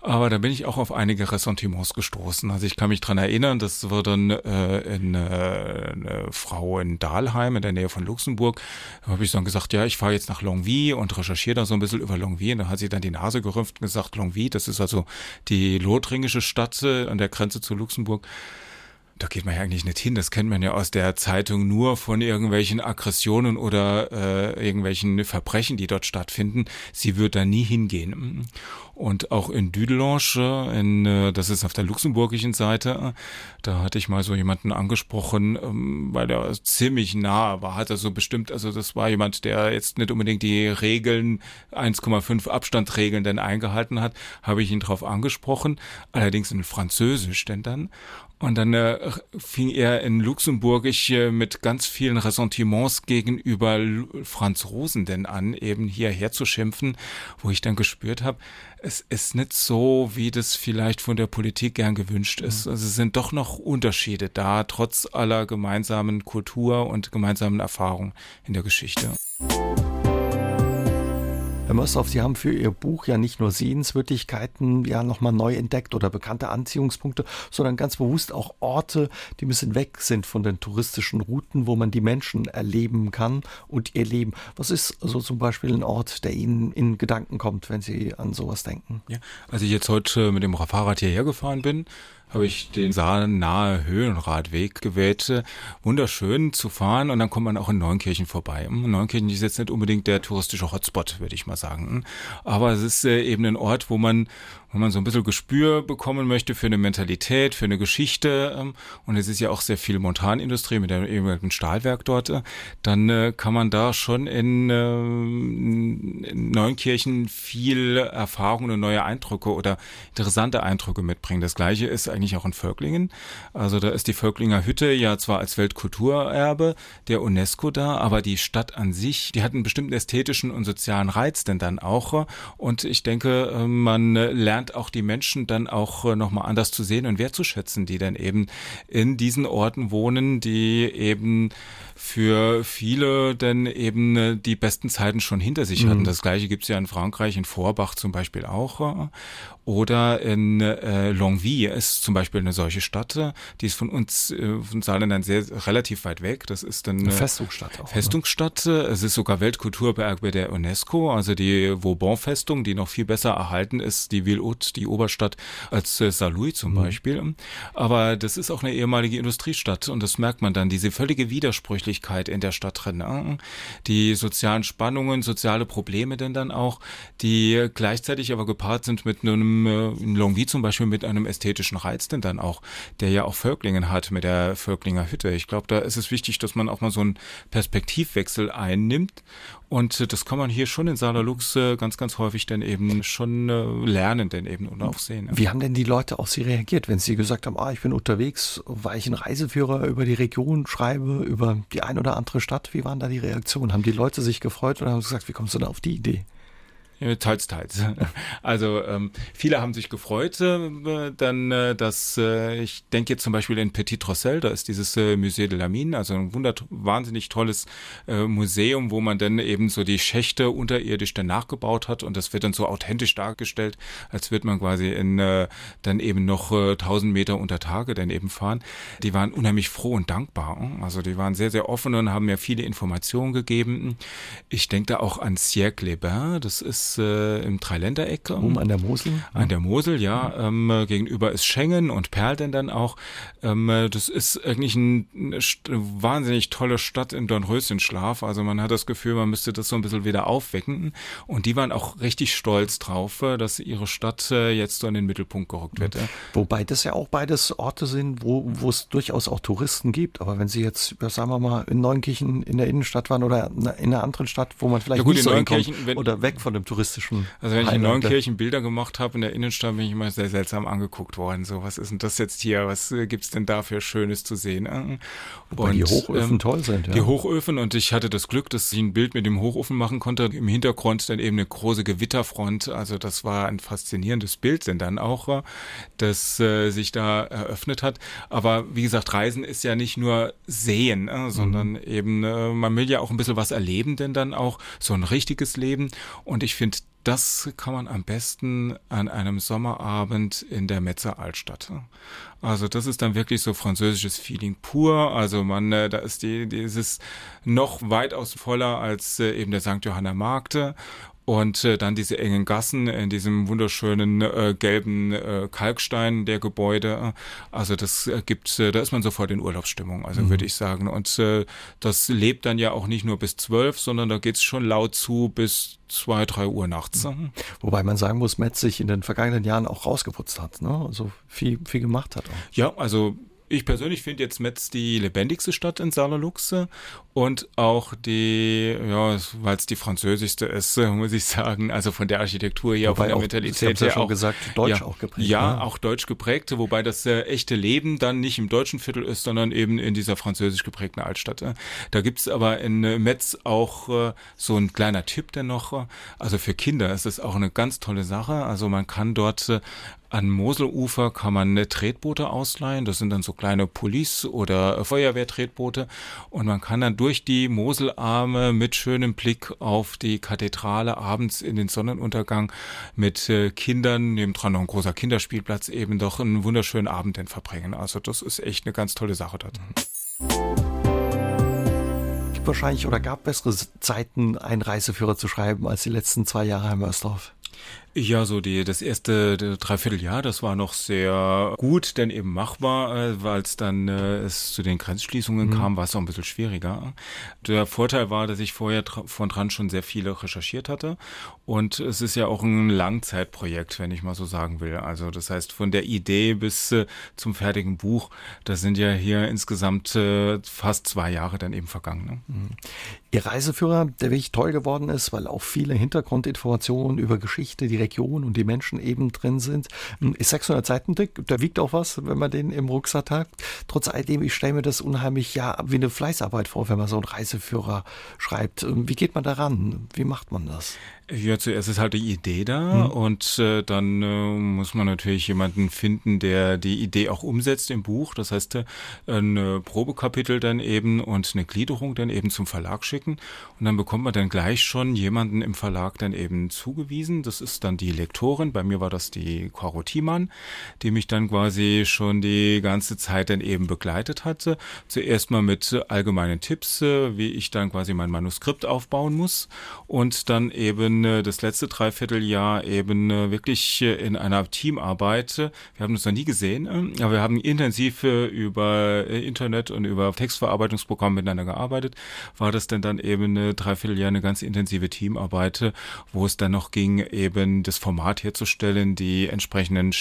Aber da bin ich auch auf einige Ressentiments gestoßen. Also ich kann mich dran erinnern, das war dann äh, in, äh, eine Frau in Dahlheim in der Nähe von Luxemburg. Da habe ich dann gesagt, ja, ich fahre jetzt nach Longwy und recherchiere da so ein bisschen über Longwy. Und da hat sie dann die Nase gerümpft und gesagt, Longwy, das ist also die lothringische Stadt äh, an der Grenze zu Luxemburg da geht man ja eigentlich nicht hin. Das kennt man ja aus der Zeitung nur von irgendwelchen Aggressionen oder äh, irgendwelchen Verbrechen, die dort stattfinden. Sie wird da nie hingehen. Und auch in Düdelange, in, äh, das ist auf der luxemburgischen Seite, da hatte ich mal so jemanden angesprochen, ähm, weil der ziemlich nah war, hat er so bestimmt, also das war jemand, der jetzt nicht unbedingt die Regeln, 1,5 Abstandregeln denn eingehalten hat, habe ich ihn drauf angesprochen, allerdings in Französisch denn dann. Und dann äh, fing er in Luxemburgisch äh, mit ganz vielen Ressentiments gegenüber Franz Rosenden an, eben hierher zu schimpfen, wo ich dann gespürt habe, es ist nicht so, wie das vielleicht von der Politik gern gewünscht ist. Mhm. Also es sind doch noch Unterschiede da, trotz aller gemeinsamen Kultur und gemeinsamen Erfahrungen in der Geschichte. Herr Mörsdorf, Sie haben für Ihr Buch ja nicht nur Sehenswürdigkeiten ja nochmal neu entdeckt oder bekannte Anziehungspunkte, sondern ganz bewusst auch Orte, die ein bisschen weg sind von den touristischen Routen, wo man die Menschen erleben kann und ihr Leben. Was ist so zum Beispiel ein Ort, der Ihnen in Gedanken kommt, wenn Sie an sowas denken? Ja, als ich jetzt heute mit dem Fahrrad hierher gefahren bin, habe ich den nahe Höhenradweg gewählt. Wunderschön zu fahren und dann kommt man auch in Neunkirchen vorbei. Neunkirchen ist jetzt nicht unbedingt der touristische Hotspot, würde ich mal sagen. Aber es ist äh, eben ein Ort, wo man wenn man so ein bisschen Gespür bekommen möchte für eine Mentalität, für eine Geschichte, ähm, und es ist ja auch sehr viel Montanindustrie mit dem ehemaligen Stahlwerk dort, äh, dann äh, kann man da schon in, äh, in Neunkirchen viel Erfahrung und neue Eindrücke oder interessante Eindrücke mitbringen. Das gleiche ist eigentlich auch in Völklingen. Also da ist die Völklinger Hütte ja zwar als Weltkulturerbe der UNESCO da, aber die Stadt an sich, die hat einen bestimmten ästhetischen und sozialen Reiz denn dann auch. Und ich denke, man lernt lernt auch die Menschen dann auch äh, nochmal anders zu sehen und wertzuschätzen, die dann eben in diesen Orten wohnen, die eben für viele dann eben äh, die besten Zeiten schon hinter sich hatten. Mhm. Das gleiche gibt's ja in Frankreich, in Vorbach zum Beispiel auch. Oder in äh, Longwy ist zum Beispiel eine solche Stadt, die ist von uns, äh, von Saarländern sehr relativ weit weg. Das ist dann eine Festungsstadt auch. Festungsstadt. Oder? Es ist sogar Weltkulturberg der UNESCO, also die Vauban-Festung, die noch viel besser erhalten ist, die Ville-Haute, die Oberstadt, als äh, Saarlouis zum mhm. Beispiel. Aber das ist auch eine ehemalige Industriestadt und das merkt man dann, diese völlige Widersprüchlichkeit in der Stadt drin. Die sozialen Spannungen, soziale Probleme denn dann auch, die gleichzeitig aber gepaart sind mit einem äh, in Longwy zum Beispiel mit einem ästhetischen Reiz denn dann auch, der ja auch Völklingen hat mit der Völklinger Hütte. Ich glaube, da ist es wichtig, dass man auch mal so einen Perspektivwechsel einnimmt und äh, das kann man hier schon in Saarlux äh, ganz, ganz häufig dann eben schon lernen, denn eben und auch sehen. Wie haben denn die Leute auf Sie reagiert, wenn Sie gesagt haben, ah, ich bin unterwegs, weil ich einen Reiseführer über die Region schreibe, über die ein oder andere Stadt? Wie waren da die Reaktionen? Haben die Leute sich gefreut oder haben sie gesagt, wie kommst du da auf die Idee? Teils, teils. Also ähm, viele haben sich gefreut, äh, dann, äh, dass äh, ich denke jetzt zum Beispiel in Petit Rossel, da ist dieses äh, Musée de la Mine, also ein wundert wahnsinnig tolles äh, Museum, wo man dann eben so die Schächte unterirdisch dann nachgebaut hat und das wird dann so authentisch dargestellt, als wird man quasi in äh, dann eben noch äh, 1000 Meter unter Tage dann eben fahren. Die waren unheimlich froh und dankbar. Also die waren sehr, sehr offen und haben mir viele Informationen gegeben. Ich denke da auch an Siècle Les Bains, das ist äh, im Dreiländereck. Um an der Mosel? An der Mosel, ja. Ähm, gegenüber ist Schengen und Perl dann auch. Ähm, das ist eigentlich ein, eine wahnsinnig tolle Stadt im Dornröschenschlaf. Also man hat das Gefühl, man müsste das so ein bisschen wieder aufwecken. Und die waren auch richtig stolz drauf, äh, dass ihre Stadt äh, jetzt so in den Mittelpunkt gerückt wird. Wobei das ja auch beides Orte sind, wo, wo es durchaus auch Touristen gibt. Aber wenn Sie jetzt, sagen wir mal, in Neunkirchen in der Innenstadt waren oder in einer anderen Stadt, wo man vielleicht ja gut, nicht so hinkommt wenn, oder weg von dem touristischen Also wenn ich in Neunkirchen Bilder gemacht habe in der Innenstadt, bin ich immer sehr seltsam angeguckt worden. So, was ist denn das jetzt hier? Was äh, gibt's denn da für Schönes zu sehen? Und, Wobei die Hochöfen ähm, toll sind. Ja. Die Hochöfen und ich hatte das Glück, dass ich ein Bild mit dem Hochofen machen konnte. Im Hintergrund dann eben eine große Gewitterfront. Also das war ein faszinierendes Bild, denn dann auch, das äh, sich da eröffnet hat. Aber wie gesagt, Reisen ist ja nicht nur sehen, äh, sondern mhm. eben, äh, man will ja auch ein bisschen was erleben, denn dann auch so ein richtiges Leben. Und ich finde, das kann man am besten an einem Sommerabend in der Metzer Altstadt. Also das ist dann wirklich so französisches Feeling pur. Also man, äh, da ist die, dieses noch weitaus voller als äh, eben der St. Johanna Markte und äh, dann diese engen Gassen in diesem wunderschönen äh, gelben äh, Kalkstein der Gebäude. Also das äh, gibt, äh, da ist man sofort in Urlaubsstimmung, also mhm. würde ich sagen. Und äh, das lebt dann ja auch nicht nur bis zwölf, sondern da geht's schon laut zu bis zwei, drei Uhr nachts. Mhm. Wobei man sagen muss, Metz sich in den vergangenen Jahren auch rausgeputzt hat, ne? Also viel, viel gemacht hat auch. Ja, also ich persönlich finde jetzt Metz die lebendigste Stadt in Saarluchse und auch die, ja, weil es die französischste ist, muss ich sagen, also von der Architektur her, wobei von der auch, Mentalität her schon auch gesagt, deutsch ja, auch geprägt. Ja, ne? auch deutsch geprägt, wobei das äh, echte Leben dann nicht im deutschen Viertel ist, sondern eben in dieser französisch geprägten Altstadt. Äh. Da gibt's aber in äh, Metz auch äh, so ein kleiner Tipp dennoch, äh, also für Kinder ist es auch eine ganz tolle Sache, also man kann dort äh, an Moselufer kann man Tretboote ausleihen. Das sind dann so kleine Police- oder Feuerwehrtretboote. Und man kann dann durch die Moselarme mit schönem Blick auf die Kathedrale abends in den Sonnenuntergang mit äh, Kindern, nebendran noch ein großer Kinderspielplatz, eben doch einen wunderschönen Abend denn verbringen. Also das ist echt eine ganz tolle Sache dort. Wahrscheinlich oder gab bessere Zeiten, einen Reiseführer zu schreiben als die letzten zwei Jahre, Herr Mörsdorf? Ja, so die das erste Dreivierteljahr, das war noch sehr gut, denn eben machbar, äh, weil es dann äh, es zu den Grenzschließungen mhm. kam, war es auch ein bisschen schwieriger. Der Vorteil war, dass ich vorher von dran schon sehr viele recherchiert hatte und es ist ja auch ein Langzeitprojekt, wenn ich mal so sagen will. Also das heißt von der Idee bis äh, zum fertigen Buch, das sind ja hier insgesamt äh, fast zwei Jahre dann eben vergangen. Ne? Mhm. Ihr Reiseführer, der wirklich toll geworden ist, weil auch viele Hintergrundinformationen über Geschichte, die Region und die Menschen eben drin sind. Ist 600 Seiten dick, da wiegt auch was, wenn man den im Rucksack hat. Trotz alledem, ich stelle mir das unheimlich ja wie eine Fleißarbeit vor, wenn man so einen Reiseführer schreibt. Hm, wie geht man daran? Wie macht man das? Ja, zuerst ist halt die Idee da hm. und äh, dann äh, muss man natürlich jemanden finden, der die Idee auch umsetzt im Buch. Das heißt, äh, ein Probekapitel dann eben und eine Gliederung dann eben zum Verlag schicken und dann bekommt man dann gleich schon jemanden im Verlag dann eben zugewiesen. Das ist dann die Lektorin. Bei mir war das die Caro Thiemann, die mich dann quasi schon die ganze Zeit dann eben begleitet hatte. Zuerst mal mit allgemeinen Tipps, äh, wie ich dann quasi mein Manuskript aufbauen muss und dann eben äh, das letzte Dreivierteljahr eben äh, wirklich äh, in einer Teamarbeit. Wir haben uns noch nie gesehen, aber wir haben intensiv über Internet und über Textverarbeitungsprogramme miteinander gearbeitet. War das denn dann eben ein Dreivierteljahr eine ganz intensive Teamarbeit, wo es dann noch ging, eben das Format herzustellen, die entsprechenden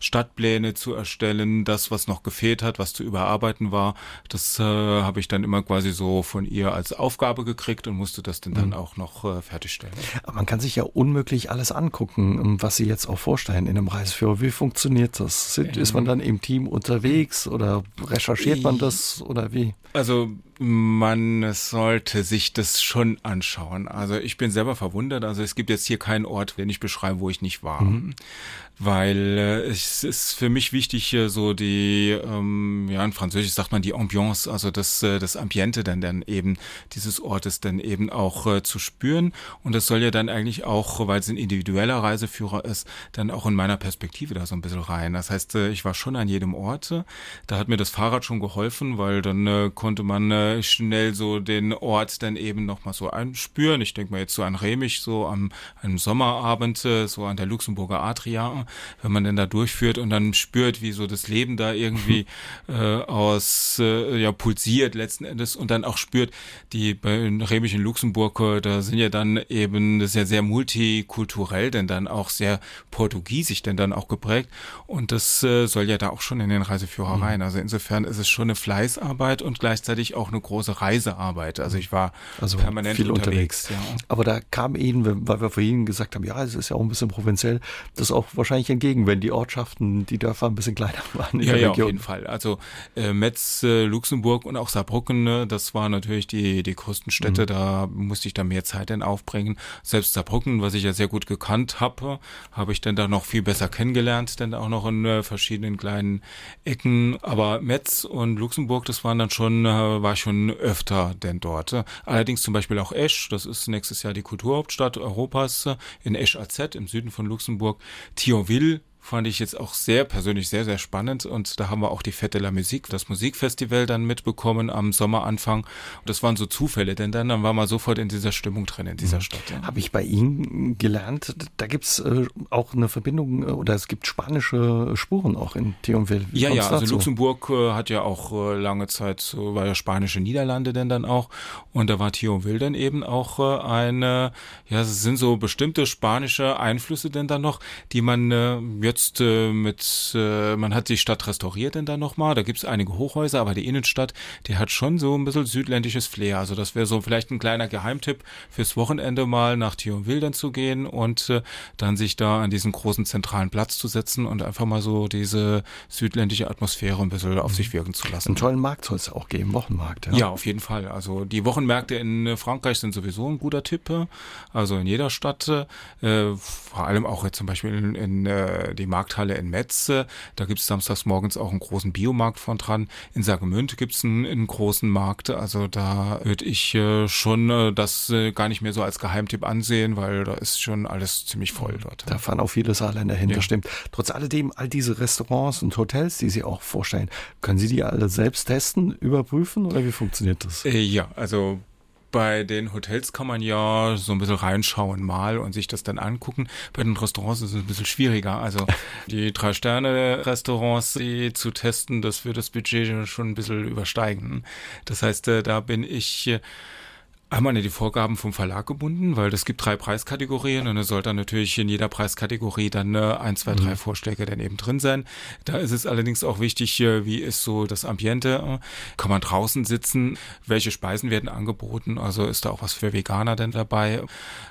Stadtpläne zu erstellen, das, was noch gefehlt hat, was zu überarbeiten war. Das äh, habe ich dann immer quasi so von ihr als Aufgabe gekriegt und musste das dann, mhm. dann auch noch äh, fertigstellen. Aber man kann sich ja unmöglich alles angucken, ähm, was Sie jetzt auch vorstellen in einem Reiseführer. Wie funktioniert das? Ist man dann im Team unterwegs oder recherchiert man das oder wie? Also man sollte sich das schon anschauen. Also ich bin selber verwundert. Also es gibt jetzt hier keinen Ort, den ich beschreibe, wo ich nicht war. Mhm weil äh, es ist für mich wichtig, äh, so die, ähm, ja, in Französisch sagt man die Ambiance, also das, äh, das Ambiente dann, dann eben dieses Ortes dann eben auch äh, zu spüren. Und das soll ja dann eigentlich auch, weil es ein individueller Reiseführer ist, dann auch in meiner Perspektive da so ein bisschen rein. Das heißt, äh, ich war schon an jedem Ort. Da hat mir das Fahrrad schon geholfen, weil dann äh, konnte man äh, schnell so den Ort dann eben nochmal so einspüren. Ich denke mal jetzt so an Remich, so am einem Sommerabend, äh, so an der Luxemburger Adria wenn man denn da durchführt und dann spürt, wie so das Leben da irgendwie äh, aus äh, ja pulsiert letzten Endes und dann auch spürt, die bei Remisch in Luxemburg, äh, da sind ja dann eben das ist ja sehr multikulturell, denn dann auch sehr portugiesisch denn dann auch geprägt und das äh, soll ja da auch schon in den Reiseführer mhm. rein. Also insofern ist es schon eine Fleißarbeit und gleichzeitig auch eine große Reisearbeit. Also ich war also permanent viel unterwegs. unterwegs. Ja. Aber da kam Ihnen, weil wir vorhin gesagt haben, ja, es ist ja auch ein bisschen provinziell, das auch wahrscheinlich entgegen, wenn die Ortschaften, die Dörfer ein bisschen kleiner waren. ja, ja, auf jeden Fall. Also äh, Metz, äh, Luxemburg und auch Saarbrücken, ne, das waren natürlich die, die größten Städte, mhm. da musste ich da mehr Zeit dann aufbringen. Selbst Saarbrücken, was ich ja sehr gut gekannt habe, habe ich dann da noch viel besser kennengelernt, denn auch noch in äh, verschiedenen kleinen Ecken. Aber Metz und Luxemburg, das waren dann schon, äh, war ich schon öfter denn dort. Allerdings zum Beispiel auch Esch, das ist nächstes Jahr die Kulturhauptstadt Europas, in Esch AZ im Süden von Luxemburg. Thionville fand ich jetzt auch sehr persönlich sehr, sehr spannend. Und da haben wir auch die Fête de la Musique, das Musikfestival dann mitbekommen am Sommeranfang. Und das waren so Zufälle, denn dann, dann war man sofort in dieser Stimmung drin, in dieser mhm. Stadt. Ja. Habe ich bei Ihnen gelernt, da gibt's äh, auch eine Verbindung äh, oder es gibt spanische Spuren auch in Thionville. Ja, ja, also dazu? Luxemburg äh, hat ja auch äh, lange Zeit, war ja spanische Niederlande denn dann auch. Und da war Thionville dann eben auch äh, eine, ja, es sind so bestimmte spanische Einflüsse denn dann noch, die man äh, jetzt jetzt äh, mit, äh, man hat die Stadt restauriert denn da nochmal, da gibt es einige Hochhäuser, aber die Innenstadt, die hat schon so ein bisschen südländisches Flair. Also das wäre so vielleicht ein kleiner Geheimtipp fürs Wochenende mal nach Thionville dann zu gehen und äh, dann sich da an diesen großen zentralen Platz zu setzen und einfach mal so diese südländische Atmosphäre ein bisschen auf sich wirken zu lassen. Einen tollen Markt soll es auch geben, Wochenmarkt. Ja. ja, auf jeden Fall. Also die Wochenmärkte in Frankreich sind sowieso ein guter Tipp. Also in jeder Stadt, äh, vor allem auch jetzt zum Beispiel in, in äh, die Markthalle in Metz. Da gibt es samstags morgens auch einen großen Biomarkt von dran. In Sagemünd gibt es einen, einen, großen Markt. Also da würde ich äh, schon äh, das äh, gar nicht mehr so als Geheimtipp ansehen, weil da ist schon alles ziemlich voll dort. Da fahren auch viele Saarländer hin, ja. stimmt. Trotz alledem, all diese Restaurants und Hotels, die Sie auch vorstellen, können Sie die alle selbst testen, überprüfen oder wie funktioniert das? Ja, also bei den Hotels kann man ja so ein bisschen reinschauen mal und sich das dann angucken. Bei den Restaurants ist es ein bisschen schwieriger. Also die Drei-Sterne-Restaurants zu testen, das wird das Budget schon ein bisschen übersteigen. Das heißt, äh, da bin ich einmal an die Vorgaben vom Verlag gebunden, weil es gibt drei Preiskategorien und es soll dann natürlich in jeder Preiskategorie dann äh, ein, zwei, drei mhm. Vorschläge dann eben drin sein. Da ist es allerdings auch wichtig, äh, wie ist so das Ambiente, kann man draußen sitzen, welche Speisen werden angeboten, also ist da auch was für Veganer denn dabei?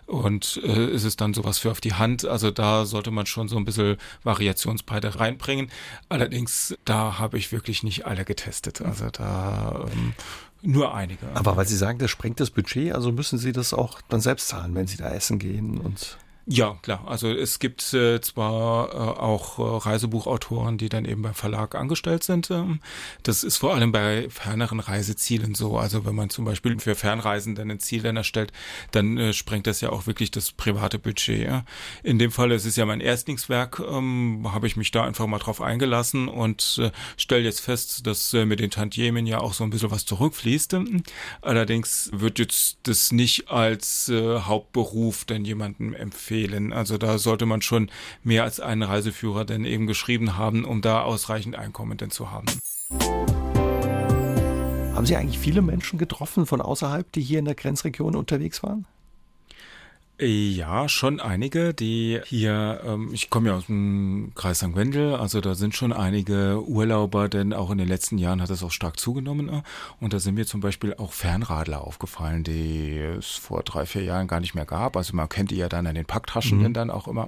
Und äh, ist es dann sowas für auf die Hand, also da sollte man schon so ein bisschen Variationsbreite reinbringen. Allerdings, da habe ich wirklich nicht alle getestet, also da ähm, nur einige. Aber weil Sie sagen, das sprengt das Budget, also müssen Sie das auch dann selbst zahlen, wenn Sie da essen gehen und ja, klar. Also es gibt äh, zwar äh, auch äh, Reisebuchautoren, die dann eben beim Verlag angestellt sind. Ähm, das ist vor allem bei ferneren Reisezielen so. Also wenn man zum Beispiel für Fernreisenden ein Ziel dann erstellt, dann äh, sprengt das ja auch wirklich das private Budget. Ja. In dem Fall, es ist ja mein Erstlingswerk, ähm, habe ich mich da einfach mal drauf eingelassen und äh, stelle jetzt fest, dass äh, mit den Tantiemen ja auch so ein bisschen was zurückfließt. Allerdings wird jetzt das nicht als äh, Hauptberuf denn jemandem empfehlen fehlen. Also da sollte man schon mehr als einen Reiseführer denn eben geschrieben haben, um da ausreichend Einkommen denn zu haben. Haben Sie eigentlich viele Menschen getroffen von außerhalb, die hier in der Grenzregion unterwegs waren? Ja, schon einige, die hier, ähm, ich komme ja aus dem Kreis St. Wendel, also da sind schon einige Urlauber, denn auch in den letzten Jahren hat es auch stark zugenommen. Äh, und da sind mir zum Beispiel auch Fernradler aufgefallen, die es vor drei, vier Jahren gar nicht mehr gab. Also man kennt die ja dann an den Packtaschen mhm. dann auch immer.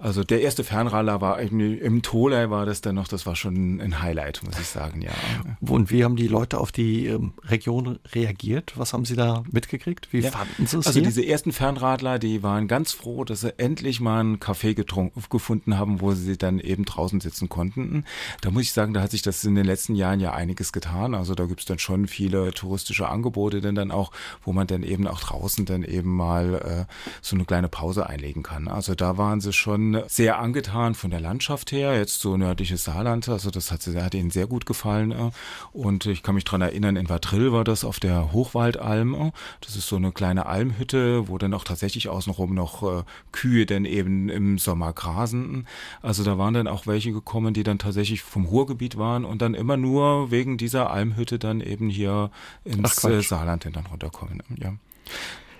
Also der erste Fernradler war im Tolai war das dann noch, das war schon ein Highlight, muss ich sagen, ja. Und wie haben die Leute auf die ähm, Region reagiert? Was haben sie da mitgekriegt? Wie ja. fanden sie es? Also hier? diese ersten Fernradler, die waren ganz froh, dass sie endlich mal einen Café gefunden haben, wo sie dann eben draußen sitzen konnten. Da muss ich sagen, da hat sich das in den letzten Jahren ja einiges getan. Also da gibt's dann schon viele touristische Angebote, denn dann auch, wo man dann eben auch draußen dann eben mal äh, so eine kleine Pause einlegen kann. Also da waren sie schon sehr angetan von der Landschaft her, jetzt so nördliches Saarland. Also das hat, hat ihnen sehr gut gefallen. Äh. Und ich kann mich dran erinnern, in Vadrill war das auf der Hochwaldalm. Äh. Das ist so eine kleine Almhütte, wo dann auch tatsächlich außenrum noch äh, Kühe denn eben im Sommer grasen. Also da waren dann auch welche gekommen, die dann tatsächlich vom Ruhrgebiet waren und dann immer nur wegen dieser Almhütte dann eben hier ins Ach, äh, Saarland dann runterkommen. Ja.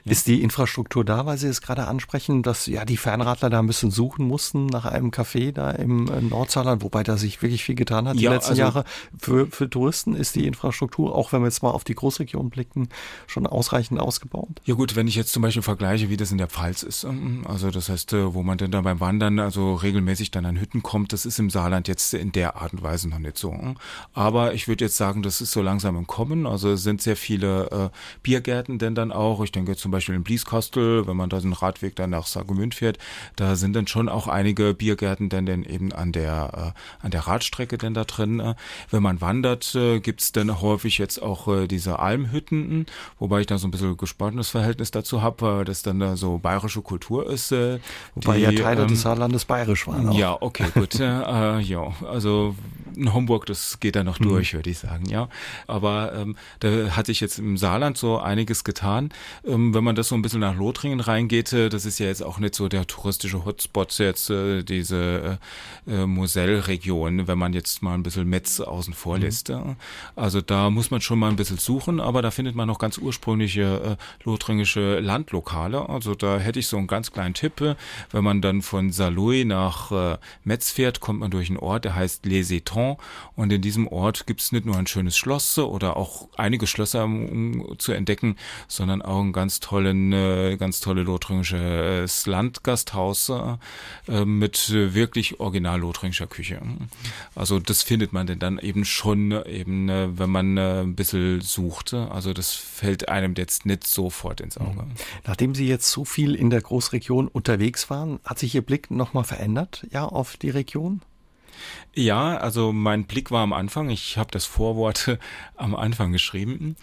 Ist die Infrastruktur da, weil Sie es gerade ansprechen, dass ja die Fernradler da ein bisschen suchen mussten nach einem Café da im äh, Nordsaarland, wobei da sich wirklich viel getan hat die ja, letzten also Jahre. Für, für Touristen ist die Infrastruktur, auch wenn wir jetzt mal auf die Großregion blicken, schon ausreichend ausgebaut? Ja gut, wenn ich jetzt zum Beispiel vergleiche, wie das in der Pfalz ist, ähm, also das heißt, äh, wo man denn da beim Wandern also regelmäßig dann an Hütten kommt, das ist im Saarland jetzt in der Art und Weise noch nicht so. Hm. Aber ich würde jetzt sagen, das ist so langsam im Kommen. Also es sind sehr viele äh, Biergärten denn dann auch. Ich denke zum Beispiel in Blieskostel, wenn man da den Radweg dann nach Saargemünd fährt, da sind dann schon auch einige Biergärten dann, dann eben an der, äh, an der Radstrecke denn da drin. Äh. Wenn man wandert, äh, gibt's dann häufig jetzt auch äh, diese Almhütten, wobei ich da so ein bisschen gespaltenes Verhältnis dazu habe, äh, dass dann da so bayerische Kultur ist. Äh, wobei die, ja Teile ähm, des Saarlandes bayerisch waren. Auch. Ja, okay, gut. äh, ja, also in Homburg, das geht da noch mhm. durch, würde ich sagen, ja. Aber ähm, da hat sich jetzt im Saarland so einiges getan. Ähm, wenn man das so ein bisschen nach Lothringen reingeht, äh, das ist ja jetzt auch nicht so der touristische Hotspot jetzt, äh, diese äh, Moselle-Region, wenn man jetzt mal ein bisschen Metz außen vor mhm. lässt. Mhm. Also da muss man schon mal ein bisschen suchen, aber da findet man noch ganz ursprüngliche lothringische Landlokale. Also da hätte ich so einen ganz kleinen Tipp. Wenn man dann von Saarlouis nach Metz fährt, kommt man durch einen Ort, der heißt Les Etons und in diesem Ort gibt es nicht nur ein schönes Schloss oder auch einige Schlösser um, zu entdecken, sondern auch einen ganz tollen äh, ganz tolle lothringisches Landgasthaus äh, mit wirklich original lothringischer Küche. Also das findet man denn dann eben schon, eben äh, wenn man äh, ein bisschen sucht. Also das fällt einem jetzt nicht sofort ins Auge. Mhm. Nachdem Sie jetzt so viel in der Großregion unterwegs waren, hat sich Ihr Blick nochmal verändert, ja, auf die Region? Ja, also mein Blick war am Anfang, ich habe das Vorwort am Anfang geschrieben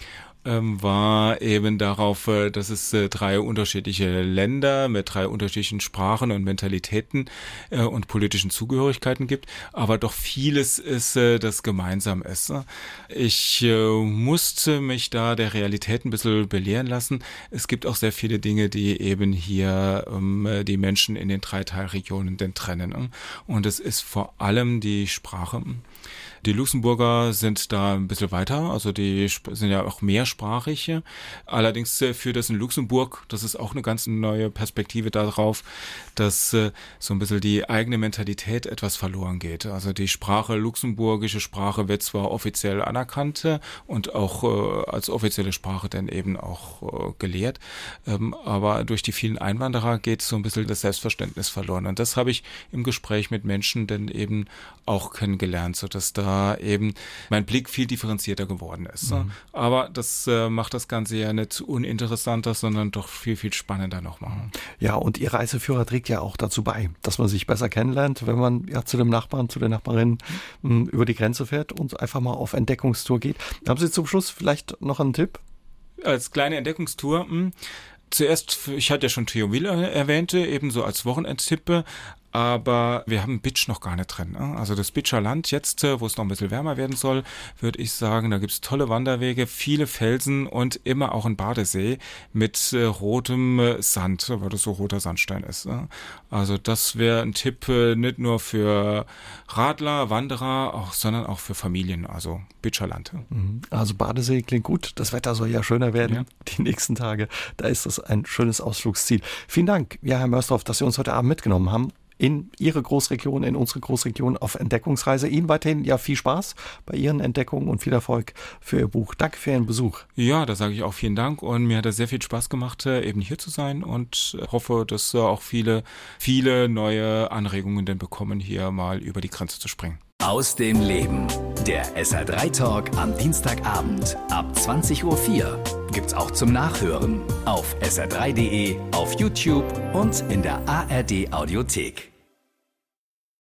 ähm, war eben darauf, äh, dass es äh, drei unterschiedliche Länder mit drei unterschiedlichen Sprachen und Mentalitäten äh, und politischen Zugehörigkeiten gibt, aber doch vieles ist, äh, das gemeinsam ist. Ich äh, musste mich da der Realität ein bisschen belehren lassen. Es gibt auch sehr viele Dinge, die eben hier ähm, die Menschen in den drei Teilregionen denn trennen. Und es ist vor allem die Sprache. Die Luxemburger sind da ein bisschen weiter, also die sind ja auch mehrsprachig. Allerdings äh, führt das in Luxemburg, das ist auch eine ganz neue Perspektive darauf, dass äh, so ein bisschen die eigene Mentalität etwas verloren geht. Also die Sprache, luxemburgische Sprache wird zwar offiziell anerkannt äh, und auch als offizielle Sprache dann eben auch gelehrt, ähm, aber durch die vielen Einwanderer geht so ein bisschen das Selbstverständnis verloren. Und das habe ich im Gespräch mit Menschen dann eben auch kennengelernt, so dass da eben mein Blick viel differenzierter geworden ist. Mhm. Aber das äh, macht das Ganze ja nicht uninteressanter, sondern doch viel, viel spannender nochmal. Ja, und Ihr Reiseführer trägt ja auch dazu bei, dass man sich besser kennenlernt, wenn man ja zu dem Nachbarn, zu der Nachbarin mh, hm, über die Grenze fährt und einfach mal auf Entdeckungstour geht. Haben Sie zum Schluss vielleicht noch einen Tipp? Als kleine Entdeckungstour, mh, hm, zuerst, ich hatte ja schon Thionville erwähnte, ebenso als Wochenendtippe, aber wir haben Bitsch noch gar nicht drin. Ne? Also das Bitscher Land jetzt, äh, wo es noch ein bisschen wärmer werden soll, würde ich sagen, da gibt's tolle Wanderwege, viele Felsen und immer auch ein Badesee mit äh, rotem äh, Sand, weil das so roter Sandstein ist. Ne? Also das wäre ein Tipp nicht nur für Radler, Wanderer, auch, sondern auch für Familien, also Bitscher Land. Mhm. Also Badesee klingt gut, das Wetter soll ja schöner werden ja. die nächsten Tage. Da ist das ein schönes Ausflugsziel. Vielen Dank, ja, Herr Mörsdorf, dass Sie uns heute Abend mitgenommen haben in Ihre Großregion, in unsere Großregion auf Entdeckungsreise. Ihnen weiterhin ja viel Spaß bei Ihren Entdeckungen und viel Erfolg für Ihr Buch. Danke für Ihren Besuch. Ja, da sage ich auch vielen Dank und mir hat es sehr viel Spaß gemacht, äh, eben hier zu sein und hoffe, dass auch viele, viele neue Anregungen denn bekommen, hier mal über die Grenze zu springen. Aus dem Leben. Der SR3 Talk am Dienstagabend ab 20.04 Uhr gibt's auch zum Nachhören auf sr3.de, auf YouTube und in der ARD Audiothek.